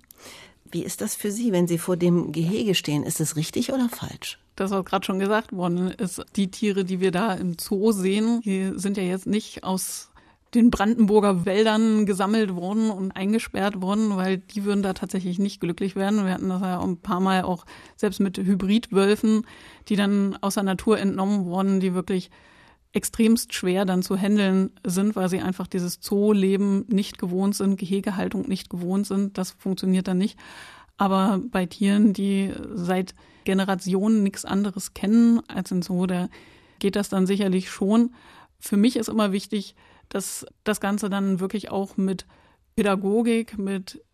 Wie ist das für Sie, wenn Sie vor dem Gehege stehen? Ist das richtig oder falsch? Das, was gerade schon gesagt worden ist, die Tiere, die wir da im Zoo sehen, die sind ja jetzt nicht aus den Brandenburger Wäldern gesammelt worden und eingesperrt worden, weil die würden da tatsächlich nicht glücklich werden. Wir hatten das ja ein paar Mal auch selbst mit Hybridwölfen, die dann aus der Natur entnommen wurden, die wirklich extremst schwer dann zu handeln sind, weil sie einfach dieses Zooleben nicht gewohnt sind, Gehegehaltung nicht gewohnt sind. Das funktioniert dann nicht. Aber bei Tieren, die seit Generationen nichts anderes kennen als in Zoo, da geht das dann sicherlich schon. Für mich ist immer wichtig, dass das Ganze dann wirklich auch mit Pädagogik, mit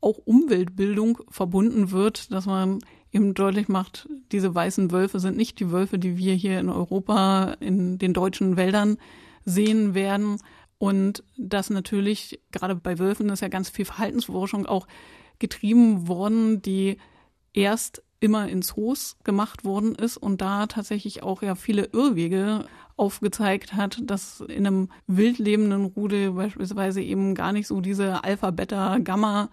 auch Umweltbildung verbunden wird, dass man eben deutlich macht, diese weißen Wölfe sind nicht die Wölfe, die wir hier in Europa in den deutschen Wäldern sehen werden. Und dass natürlich, gerade bei Wölfen ist ja ganz viel Verhaltensforschung auch getrieben worden, die erst immer in Zoos gemacht worden ist und da tatsächlich auch ja viele Irrwege aufgezeigt hat, dass in einem wild lebenden Rudel beispielsweise eben gar nicht so diese Alpha, Beta, Gamma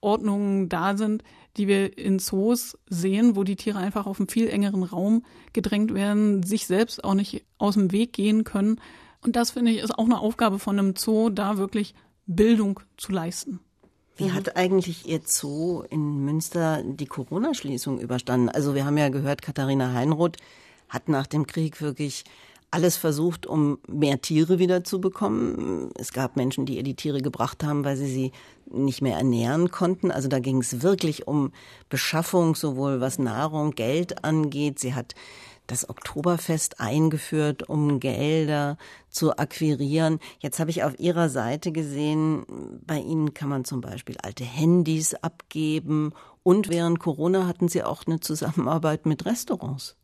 Ordnungen da sind, die wir in Zoos sehen, wo die Tiere einfach auf einen viel engeren Raum gedrängt werden, sich selbst auch nicht aus dem Weg gehen können. Und das finde ich ist auch eine Aufgabe von einem Zoo, da wirklich Bildung zu leisten. Wie hat eigentlich Ihr Zoo in Münster die Corona-Schließung überstanden? Also wir haben ja gehört, Katharina Heinroth hat nach dem Krieg wirklich alles versucht, um mehr Tiere wieder zu bekommen. Es gab Menschen, die ihr die Tiere gebracht haben, weil sie sie nicht mehr ernähren konnten. Also da ging es wirklich um Beschaffung, sowohl was Nahrung, Geld angeht. Sie hat das Oktoberfest eingeführt, um Gelder zu akquirieren. Jetzt habe ich auf Ihrer Seite gesehen, bei Ihnen kann man zum Beispiel alte Handys abgeben und während Corona hatten Sie auch eine Zusammenarbeit mit Restaurants.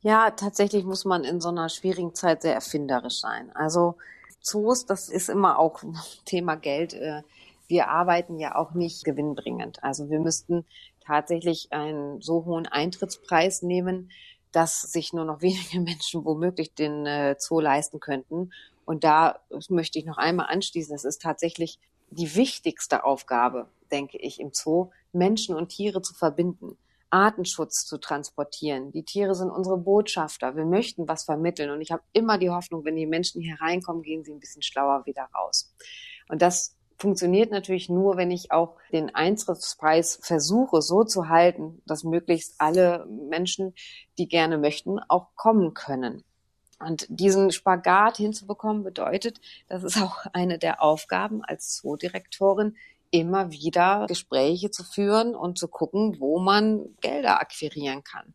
Ja, tatsächlich muss man in so einer schwierigen Zeit sehr erfinderisch sein. Also Zoos, das ist immer auch Thema Geld. Äh, wir arbeiten ja auch nicht gewinnbringend. Also wir müssten tatsächlich einen so hohen Eintrittspreis nehmen, dass sich nur noch wenige Menschen womöglich den äh, Zoo leisten könnten. Und da möchte ich noch einmal anschließen, es ist tatsächlich die wichtigste Aufgabe, denke ich, im Zoo, Menschen und Tiere zu verbinden. Artenschutz zu transportieren. Die Tiere sind unsere Botschafter. Wir möchten was vermitteln. Und ich habe immer die Hoffnung, wenn die Menschen hier reinkommen, gehen sie ein bisschen schlauer wieder raus. Und das funktioniert natürlich nur, wenn ich auch den Eintrittspreis versuche so zu halten, dass möglichst alle Menschen, die gerne möchten, auch kommen können. Und diesen Spagat hinzubekommen bedeutet, das ist auch eine der Aufgaben als Zoodirektorin, immer wieder Gespräche zu führen und zu gucken, wo man Gelder akquirieren kann.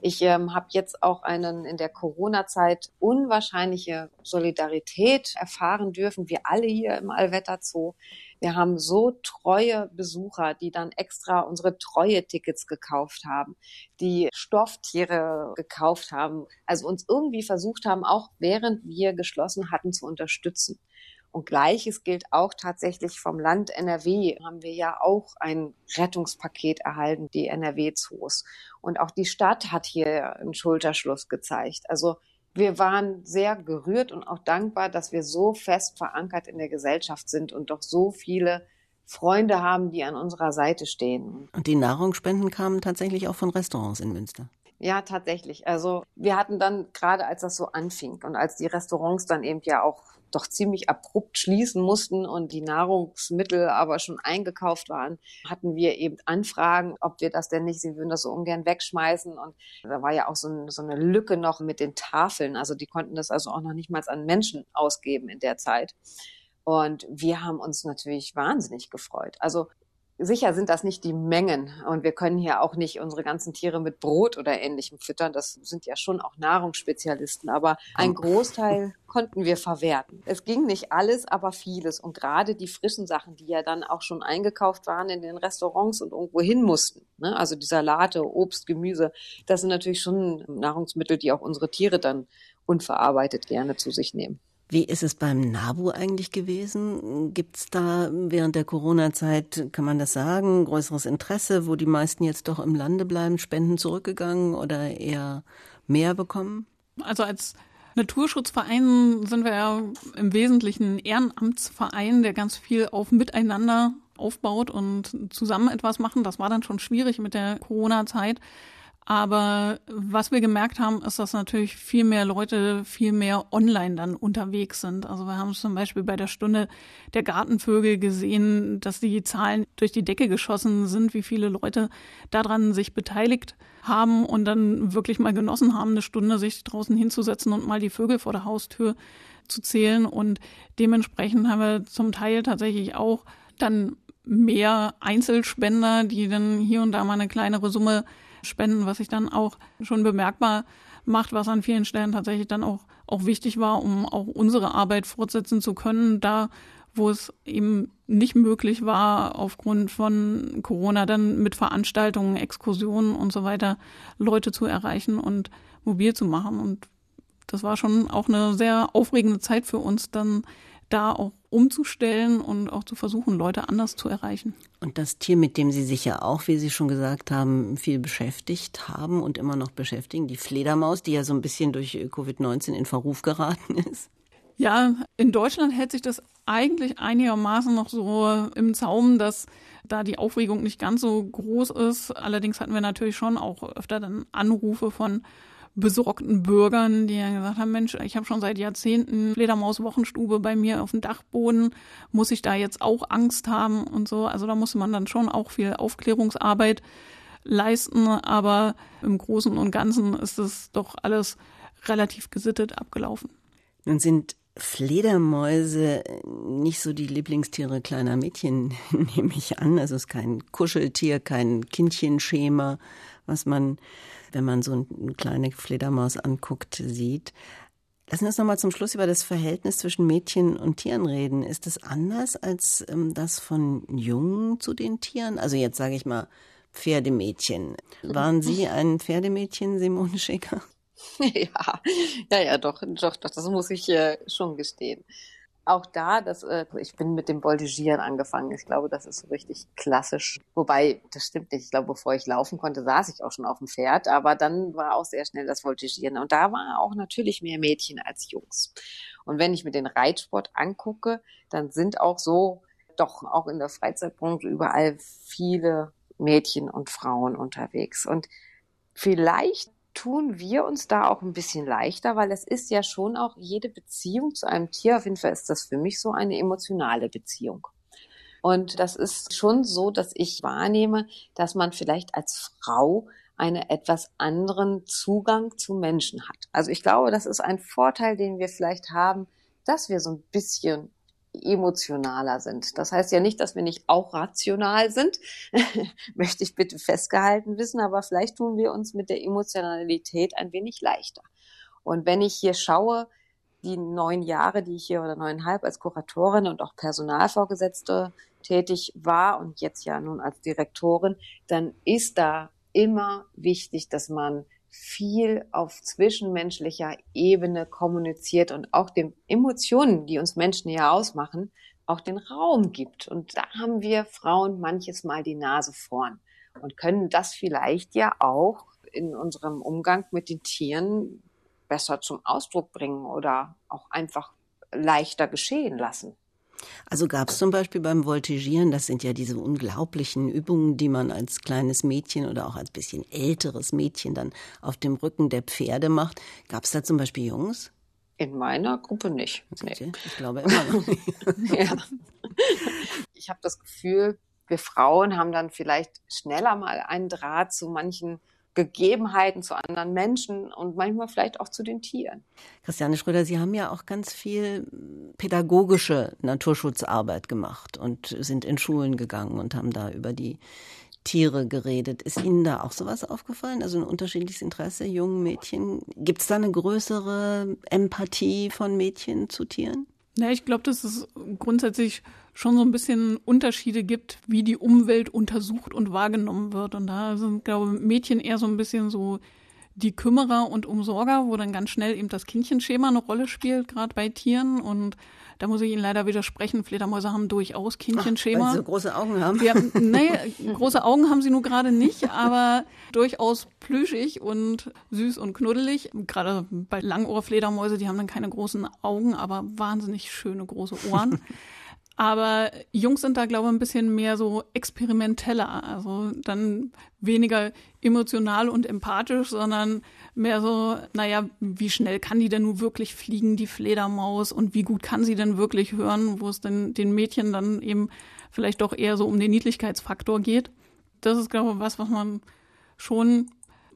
Ich ähm, habe jetzt auch einen in der Corona-Zeit unwahrscheinliche Solidarität erfahren dürfen. Wir alle hier im Allwetter Zoo. Wir haben so treue Besucher, die dann extra unsere Treue-Tickets gekauft haben, die Stofftiere gekauft haben, also uns irgendwie versucht haben, auch während wir geschlossen hatten, zu unterstützen. Und gleiches gilt auch tatsächlich vom Land NRW. Haben wir ja auch ein Rettungspaket erhalten, die NRW-Zoos. Und auch die Stadt hat hier einen Schulterschluss gezeigt. Also wir waren sehr gerührt und auch dankbar, dass wir so fest verankert in der Gesellschaft sind und doch so viele Freunde haben, die an unserer Seite stehen. Und die Nahrungsspenden kamen tatsächlich auch von Restaurants in Münster. Ja, tatsächlich. Also wir hatten dann gerade, als das so anfing und als die Restaurants dann eben ja auch doch ziemlich abrupt schließen mussten und die Nahrungsmittel aber schon eingekauft waren, hatten wir eben Anfragen, ob wir das denn nicht, sie würden das so ungern wegschmeißen. Und da war ja auch so, ein, so eine Lücke noch mit den Tafeln. Also die konnten das also auch noch nicht mal an Menschen ausgeben in der Zeit. Und wir haben uns natürlich wahnsinnig gefreut. Also Sicher sind das nicht die Mengen und wir können hier auch nicht unsere ganzen Tiere mit Brot oder ähnlichem füttern. Das sind ja schon auch Nahrungsspezialisten, aber ein Großteil konnten wir verwerten. Es ging nicht alles, aber vieles und gerade die frischen Sachen, die ja dann auch schon eingekauft waren in den Restaurants und irgendwo hin mussten. Ne? Also die Salate, Obst, Gemüse, das sind natürlich schon Nahrungsmittel, die auch unsere Tiere dann unverarbeitet gerne zu sich nehmen. Wie ist es beim NABU eigentlich gewesen? Gibt es da während der Corona-Zeit, kann man das sagen, größeres Interesse, wo die meisten jetzt doch im Lande bleiben, Spenden zurückgegangen oder eher mehr bekommen? Also als Naturschutzverein sind wir ja im Wesentlichen Ehrenamtsverein, der ganz viel auf Miteinander aufbaut und zusammen etwas machen. Das war dann schon schwierig mit der Corona-Zeit. Aber was wir gemerkt haben, ist, dass natürlich viel mehr Leute viel mehr online dann unterwegs sind. Also wir haben zum Beispiel bei der Stunde der Gartenvögel gesehen, dass die Zahlen durch die Decke geschossen sind, wie viele Leute daran sich beteiligt haben und dann wirklich mal genossen haben, eine Stunde sich draußen hinzusetzen und mal die Vögel vor der Haustür zu zählen. Und dementsprechend haben wir zum Teil tatsächlich auch dann mehr Einzelspender, die dann hier und da mal eine kleinere Summe spenden, was sich dann auch schon bemerkbar macht, was an vielen Stellen tatsächlich dann auch, auch wichtig war, um auch unsere Arbeit fortsetzen zu können, da wo es eben nicht möglich war, aufgrund von Corona dann mit Veranstaltungen, Exkursionen und so weiter Leute zu erreichen und mobil zu machen. Und das war schon auch eine sehr aufregende Zeit für uns, dann da auch umzustellen und auch zu versuchen, Leute anders zu erreichen. Und das Tier, mit dem Sie sich ja auch, wie Sie schon gesagt haben, viel beschäftigt haben und immer noch beschäftigen, die Fledermaus, die ja so ein bisschen durch Covid-19 in Verruf geraten ist. Ja, in Deutschland hält sich das eigentlich einigermaßen noch so im Zaum, dass da die Aufregung nicht ganz so groß ist. Allerdings hatten wir natürlich schon auch öfter dann Anrufe von besorgten Bürgern, die ja gesagt haben, Mensch, ich habe schon seit Jahrzehnten Fledermaus-Wochenstube bei mir auf dem Dachboden, muss ich da jetzt auch Angst haben und so. Also da muss man dann schon auch viel Aufklärungsarbeit leisten, aber im Großen und Ganzen ist es doch alles relativ gesittet abgelaufen. Nun sind Fledermäuse nicht so die Lieblingstiere kleiner Mädchen, nehme ich an. Also es ist kein Kuscheltier, kein Kindchenschema, was man, wenn man so eine kleine Fledermaus anguckt, sieht. Lassen wir uns nochmal zum Schluss über das Verhältnis zwischen Mädchen und Tieren reden. Ist es anders als ähm, das von Jungen zu den Tieren? Also jetzt sage ich mal Pferdemädchen. Waren Sie ein Pferdemädchen, Simone Schäker? ja, ja, ja, doch, doch, doch, das muss ich äh, schon gestehen. Auch da, das, äh, ich bin mit dem Voltigieren angefangen. Ich glaube, das ist so richtig klassisch. Wobei, das stimmt nicht. Ich glaube, bevor ich laufen konnte, saß ich auch schon auf dem Pferd. Aber dann war auch sehr schnell das Voltigieren. Und da war auch natürlich mehr Mädchen als Jungs. Und wenn ich mir den Reitsport angucke, dann sind auch so, doch auch in der Freizeitbranche überall viele Mädchen und Frauen unterwegs. Und vielleicht tun wir uns da auch ein bisschen leichter, weil es ist ja schon auch jede Beziehung zu einem Tier, auf jeden Fall ist das für mich so eine emotionale Beziehung. Und das ist schon so, dass ich wahrnehme, dass man vielleicht als Frau einen etwas anderen Zugang zu Menschen hat. Also ich glaube, das ist ein Vorteil, den wir vielleicht haben, dass wir so ein bisschen emotionaler sind. Das heißt ja nicht, dass wir nicht auch rational sind, möchte ich bitte festgehalten wissen, aber vielleicht tun wir uns mit der Emotionalität ein wenig leichter. Und wenn ich hier schaue, die neun Jahre, die ich hier oder neuneinhalb als Kuratorin und auch Personalvorgesetzte tätig war und jetzt ja nun als Direktorin, dann ist da immer wichtig, dass man viel auf zwischenmenschlicher Ebene kommuniziert und auch den Emotionen, die uns Menschen ja ausmachen, auch den Raum gibt. Und da haben wir Frauen manches Mal die Nase vorn und können das vielleicht ja auch in unserem Umgang mit den Tieren besser zum Ausdruck bringen oder auch einfach leichter geschehen lassen. Also gab es zum Beispiel beim Voltigieren, das sind ja diese unglaublichen Übungen, die man als kleines Mädchen oder auch als bisschen älteres Mädchen dann auf dem Rücken der Pferde macht. Gab es da zum Beispiel Jungs? In meiner Gruppe nicht. Nee. Ich glaube immer noch nicht. ja. Ich habe das Gefühl, wir Frauen haben dann vielleicht schneller mal einen Draht zu manchen Gegebenheiten zu anderen Menschen und manchmal vielleicht auch zu den Tieren. Christiane Schröder, Sie haben ja auch ganz viel pädagogische Naturschutzarbeit gemacht und sind in Schulen gegangen und haben da über die Tiere geredet. Ist Ihnen da auch sowas aufgefallen? Also ein unterschiedliches Interesse, jungen Mädchen? Gibt es da eine größere Empathie von Mädchen zu Tieren? Ja, ich glaube, dass es grundsätzlich schon so ein bisschen Unterschiede gibt, wie die Umwelt untersucht und wahrgenommen wird. Und da sind, glaube ich, Mädchen eher so ein bisschen so die Kümmerer und Umsorger, wo dann ganz schnell eben das Kindchenschema eine Rolle spielt, gerade bei Tieren. Und da muss ich Ihnen leider widersprechen. Fledermäuse haben durchaus Kindchenschema. Ach, weil sie so große Augen haben. Ja, nee, große Augen haben sie nur gerade nicht, aber durchaus plüschig und süß und knuddelig. Gerade bei Langohrfledermäuse, die haben dann keine großen Augen, aber wahnsinnig schöne große Ohren. Aber Jungs sind da, glaube ich, ein bisschen mehr so experimenteller. Also dann weniger emotional und empathisch, sondern mehr so, naja, wie schnell kann die denn nun wirklich fliegen, die Fledermaus, und wie gut kann sie denn wirklich hören, wo es denn den Mädchen dann eben vielleicht doch eher so um den Niedlichkeitsfaktor geht. Das ist, glaube ich, was, was man schon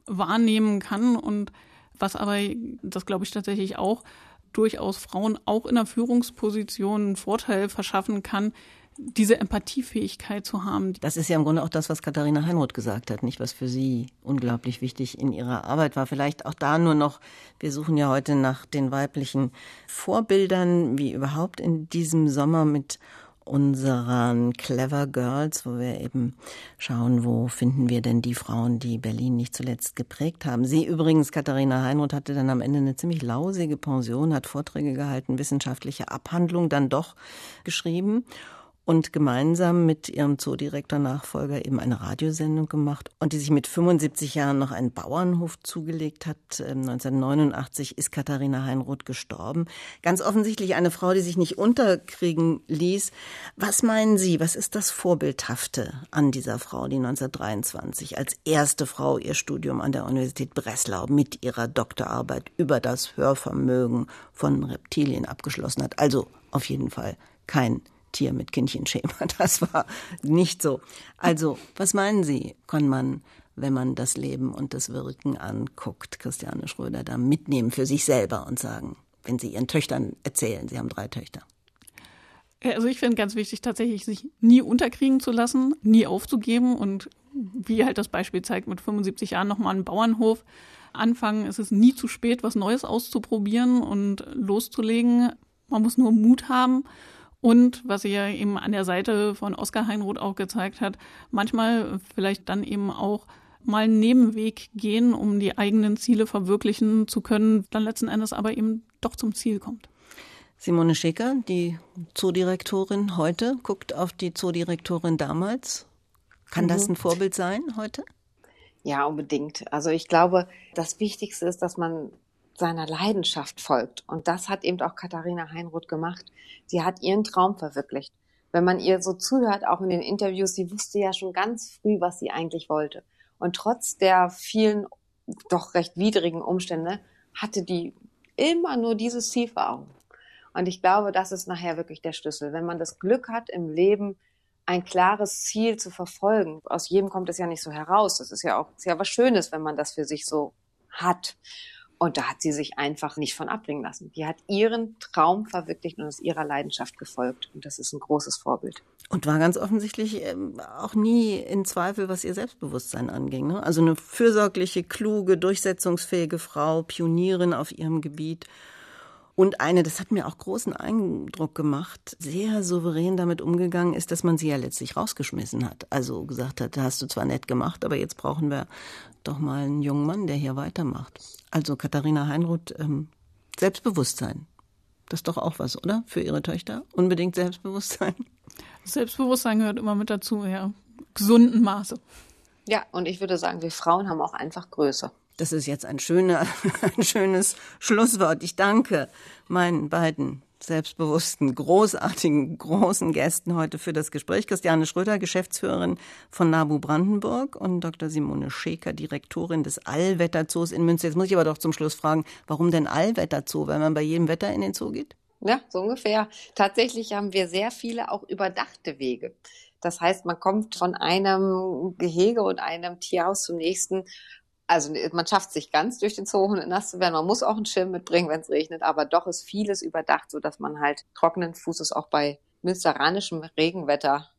wahrnehmen kann und was aber, das glaube ich tatsächlich auch, durchaus Frauen auch in der Führungsposition einen Vorteil verschaffen kann, diese Empathiefähigkeit zu haben. Das ist ja im Grunde auch das, was Katharina Heinroth gesagt hat, nicht was für sie unglaublich wichtig in ihrer Arbeit war. Vielleicht auch da nur noch, wir suchen ja heute nach den weiblichen Vorbildern, wie überhaupt in diesem Sommer mit unseren Clever Girls, wo wir eben schauen, wo finden wir denn die Frauen, die Berlin nicht zuletzt geprägt haben. Sie übrigens, Katharina Heinroth, hatte dann am Ende eine ziemlich lausige Pension, hat Vorträge gehalten, wissenschaftliche Abhandlung dann doch geschrieben und gemeinsam mit ihrem Zoodirektor-Nachfolger eben eine Radiosendung gemacht und die sich mit 75 Jahren noch einen Bauernhof zugelegt hat. 1989 ähm, ist Katharina Heinroth gestorben. Ganz offensichtlich eine Frau, die sich nicht unterkriegen ließ. Was meinen Sie, was ist das Vorbildhafte an dieser Frau, die 1923 als erste Frau ihr Studium an der Universität Breslau mit ihrer Doktorarbeit über das Hörvermögen von Reptilien abgeschlossen hat? Also auf jeden Fall kein Tier mit Kindchenschema. Das war nicht so. Also, was meinen Sie, kann man, wenn man das Leben und das Wirken anguckt, Christiane Schröder, da mitnehmen für sich selber und sagen, wenn Sie Ihren Töchtern erzählen, Sie haben drei Töchter? Also ich finde ganz wichtig, tatsächlich sich nie unterkriegen zu lassen, nie aufzugeben und wie halt das Beispiel zeigt, mit 75 Jahren nochmal einen Bauernhof anfangen. Es ist nie zu spät, was Neues auszuprobieren und loszulegen. Man muss nur Mut haben und was sie ja eben an der Seite von Oskar Heinroth auch gezeigt hat, manchmal vielleicht dann eben auch mal einen Nebenweg gehen, um die eigenen Ziele verwirklichen zu können, dann letzten Endes aber eben doch zum Ziel kommt. Simone Schäker, die Zoodirektorin heute, guckt auf die Zoodirektorin damals. Kann mhm. das ein Vorbild sein heute? Ja, unbedingt. Also ich glaube, das Wichtigste ist, dass man seiner Leidenschaft folgt. Und das hat eben auch Katharina Heinroth gemacht. Sie hat ihren Traum verwirklicht. Wenn man ihr so zuhört, auch in den Interviews, sie wusste ja schon ganz früh, was sie eigentlich wollte. Und trotz der vielen doch recht widrigen Umstände hatte die immer nur dieses Ziel vor Augen. Und ich glaube, das ist nachher wirklich der Schlüssel. Wenn man das Glück hat, im Leben ein klares Ziel zu verfolgen, aus jedem kommt es ja nicht so heraus. Das ist ja auch ist ja was Schönes, wenn man das für sich so hat. Und da hat sie sich einfach nicht von abbringen lassen. Die hat ihren Traum verwirklicht und ist ihrer Leidenschaft gefolgt. Und das ist ein großes Vorbild. Und war ganz offensichtlich ähm, auch nie in Zweifel, was ihr Selbstbewusstsein anging. Ne? Also eine fürsorgliche, kluge, durchsetzungsfähige Frau, Pionierin auf ihrem Gebiet. Und eine, das hat mir auch großen Eindruck gemacht, sehr souverän damit umgegangen ist, dass man sie ja letztlich rausgeschmissen hat. Also gesagt hat, hast du zwar nett gemacht, aber jetzt brauchen wir doch mal einen jungen Mann, der hier weitermacht. Also Katharina Heinroth, ähm, Selbstbewusstsein. Das ist doch auch was, oder? Für ihre Töchter? Unbedingt Selbstbewusstsein. Selbstbewusstsein gehört immer mit dazu, ja. Gesunden Maße. Ja, und ich würde sagen, wir Frauen haben auch einfach Größe. Das ist jetzt ein, schöner, ein schönes Schlusswort. Ich danke meinen beiden selbstbewussten, großartigen, großen Gästen heute für das Gespräch. Christiane Schröder, Geschäftsführerin von NABU Brandenburg und Dr. Simone Schäker, Direktorin des Allwetterzoos in Münster. Jetzt muss ich aber doch zum Schluss fragen, warum denn Allwetterzoo? Weil man bei jedem Wetter in den Zoo geht? Ja, so ungefähr. Tatsächlich haben wir sehr viele auch überdachte Wege. Das heißt, man kommt von einem Gehege und einem Tierhaus zum nächsten also man schafft sich ganz durch den Zoo ohne nass zu werden. Man muss auch einen Schirm mitbringen, wenn es regnet, aber doch ist vieles überdacht, so dass man halt trockenen Fußes auch bei münsteranischem Regenwetter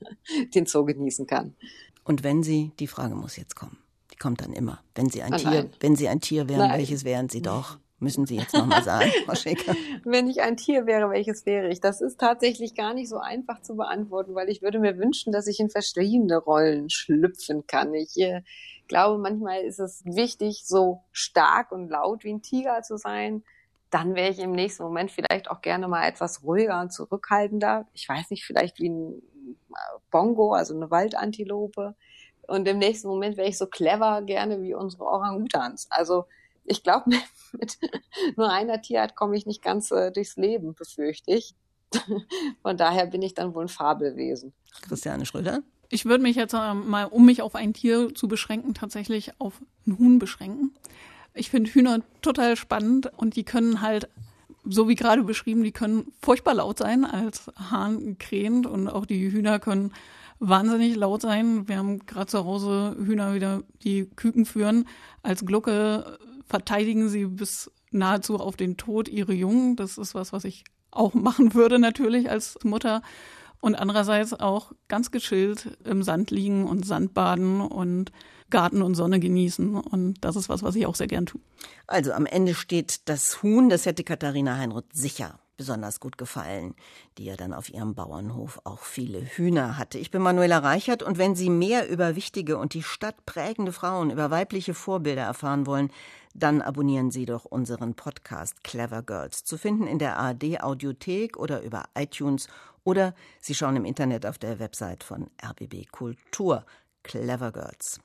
den Zoo genießen kann. Und wenn Sie, die Frage muss jetzt kommen, die kommt dann immer, wenn Sie ein oh, Tier, wenn Sie ein Tier wären, nein. welches wären Sie doch? Müssen Sie jetzt nochmal sagen, Frau Schäker. Wenn ich ein Tier wäre, welches wäre ich? Das ist tatsächlich gar nicht so einfach zu beantworten, weil ich würde mir wünschen, dass ich in verschiedene Rollen schlüpfen kann. Ich äh, glaube, manchmal ist es wichtig, so stark und laut wie ein Tiger zu sein. Dann wäre ich im nächsten Moment vielleicht auch gerne mal etwas ruhiger und zurückhaltender. Ich weiß nicht, vielleicht wie ein Bongo, also eine Waldantilope. Und im nächsten Moment wäre ich so clever gerne wie unsere Orangutans. Also ich glaube, mit, nur einer Tierart komme ich nicht ganz äh, durchs Leben, befürchte ich. Von daher bin ich dann wohl ein Fabelwesen. Christiane Schröder? Ich würde mich jetzt äh, mal, um mich auf ein Tier zu beschränken, tatsächlich auf ein Huhn beschränken. Ich finde Hühner total spannend und die können halt, so wie gerade beschrieben, die können furchtbar laut sein als Hahn krähend und auch die Hühner können wahnsinnig laut sein. Wir haben gerade zu Hause Hühner wieder, die Küken führen. Als Glucke verteidigen sie bis nahezu auf den Tod ihre Jungen. Das ist was, was ich auch machen würde natürlich als Mutter und andererseits auch ganz gechillt im Sand liegen und Sandbaden und Garten und Sonne genießen. Und das ist was, was ich auch sehr gern tue. Also am Ende steht das Huhn, das hätte Katharina Heinroth sicher besonders gut gefallen, die ja dann auf ihrem Bauernhof auch viele Hühner hatte. Ich bin Manuela Reichert und wenn Sie mehr über wichtige und die Stadt prägende Frauen, über weibliche Vorbilder erfahren wollen, dann abonnieren Sie doch unseren Podcast Clever Girls, zu finden in der ARD Audiothek oder über iTunes oder Sie schauen im Internet auf der Website von RBB Kultur. Clever Girls.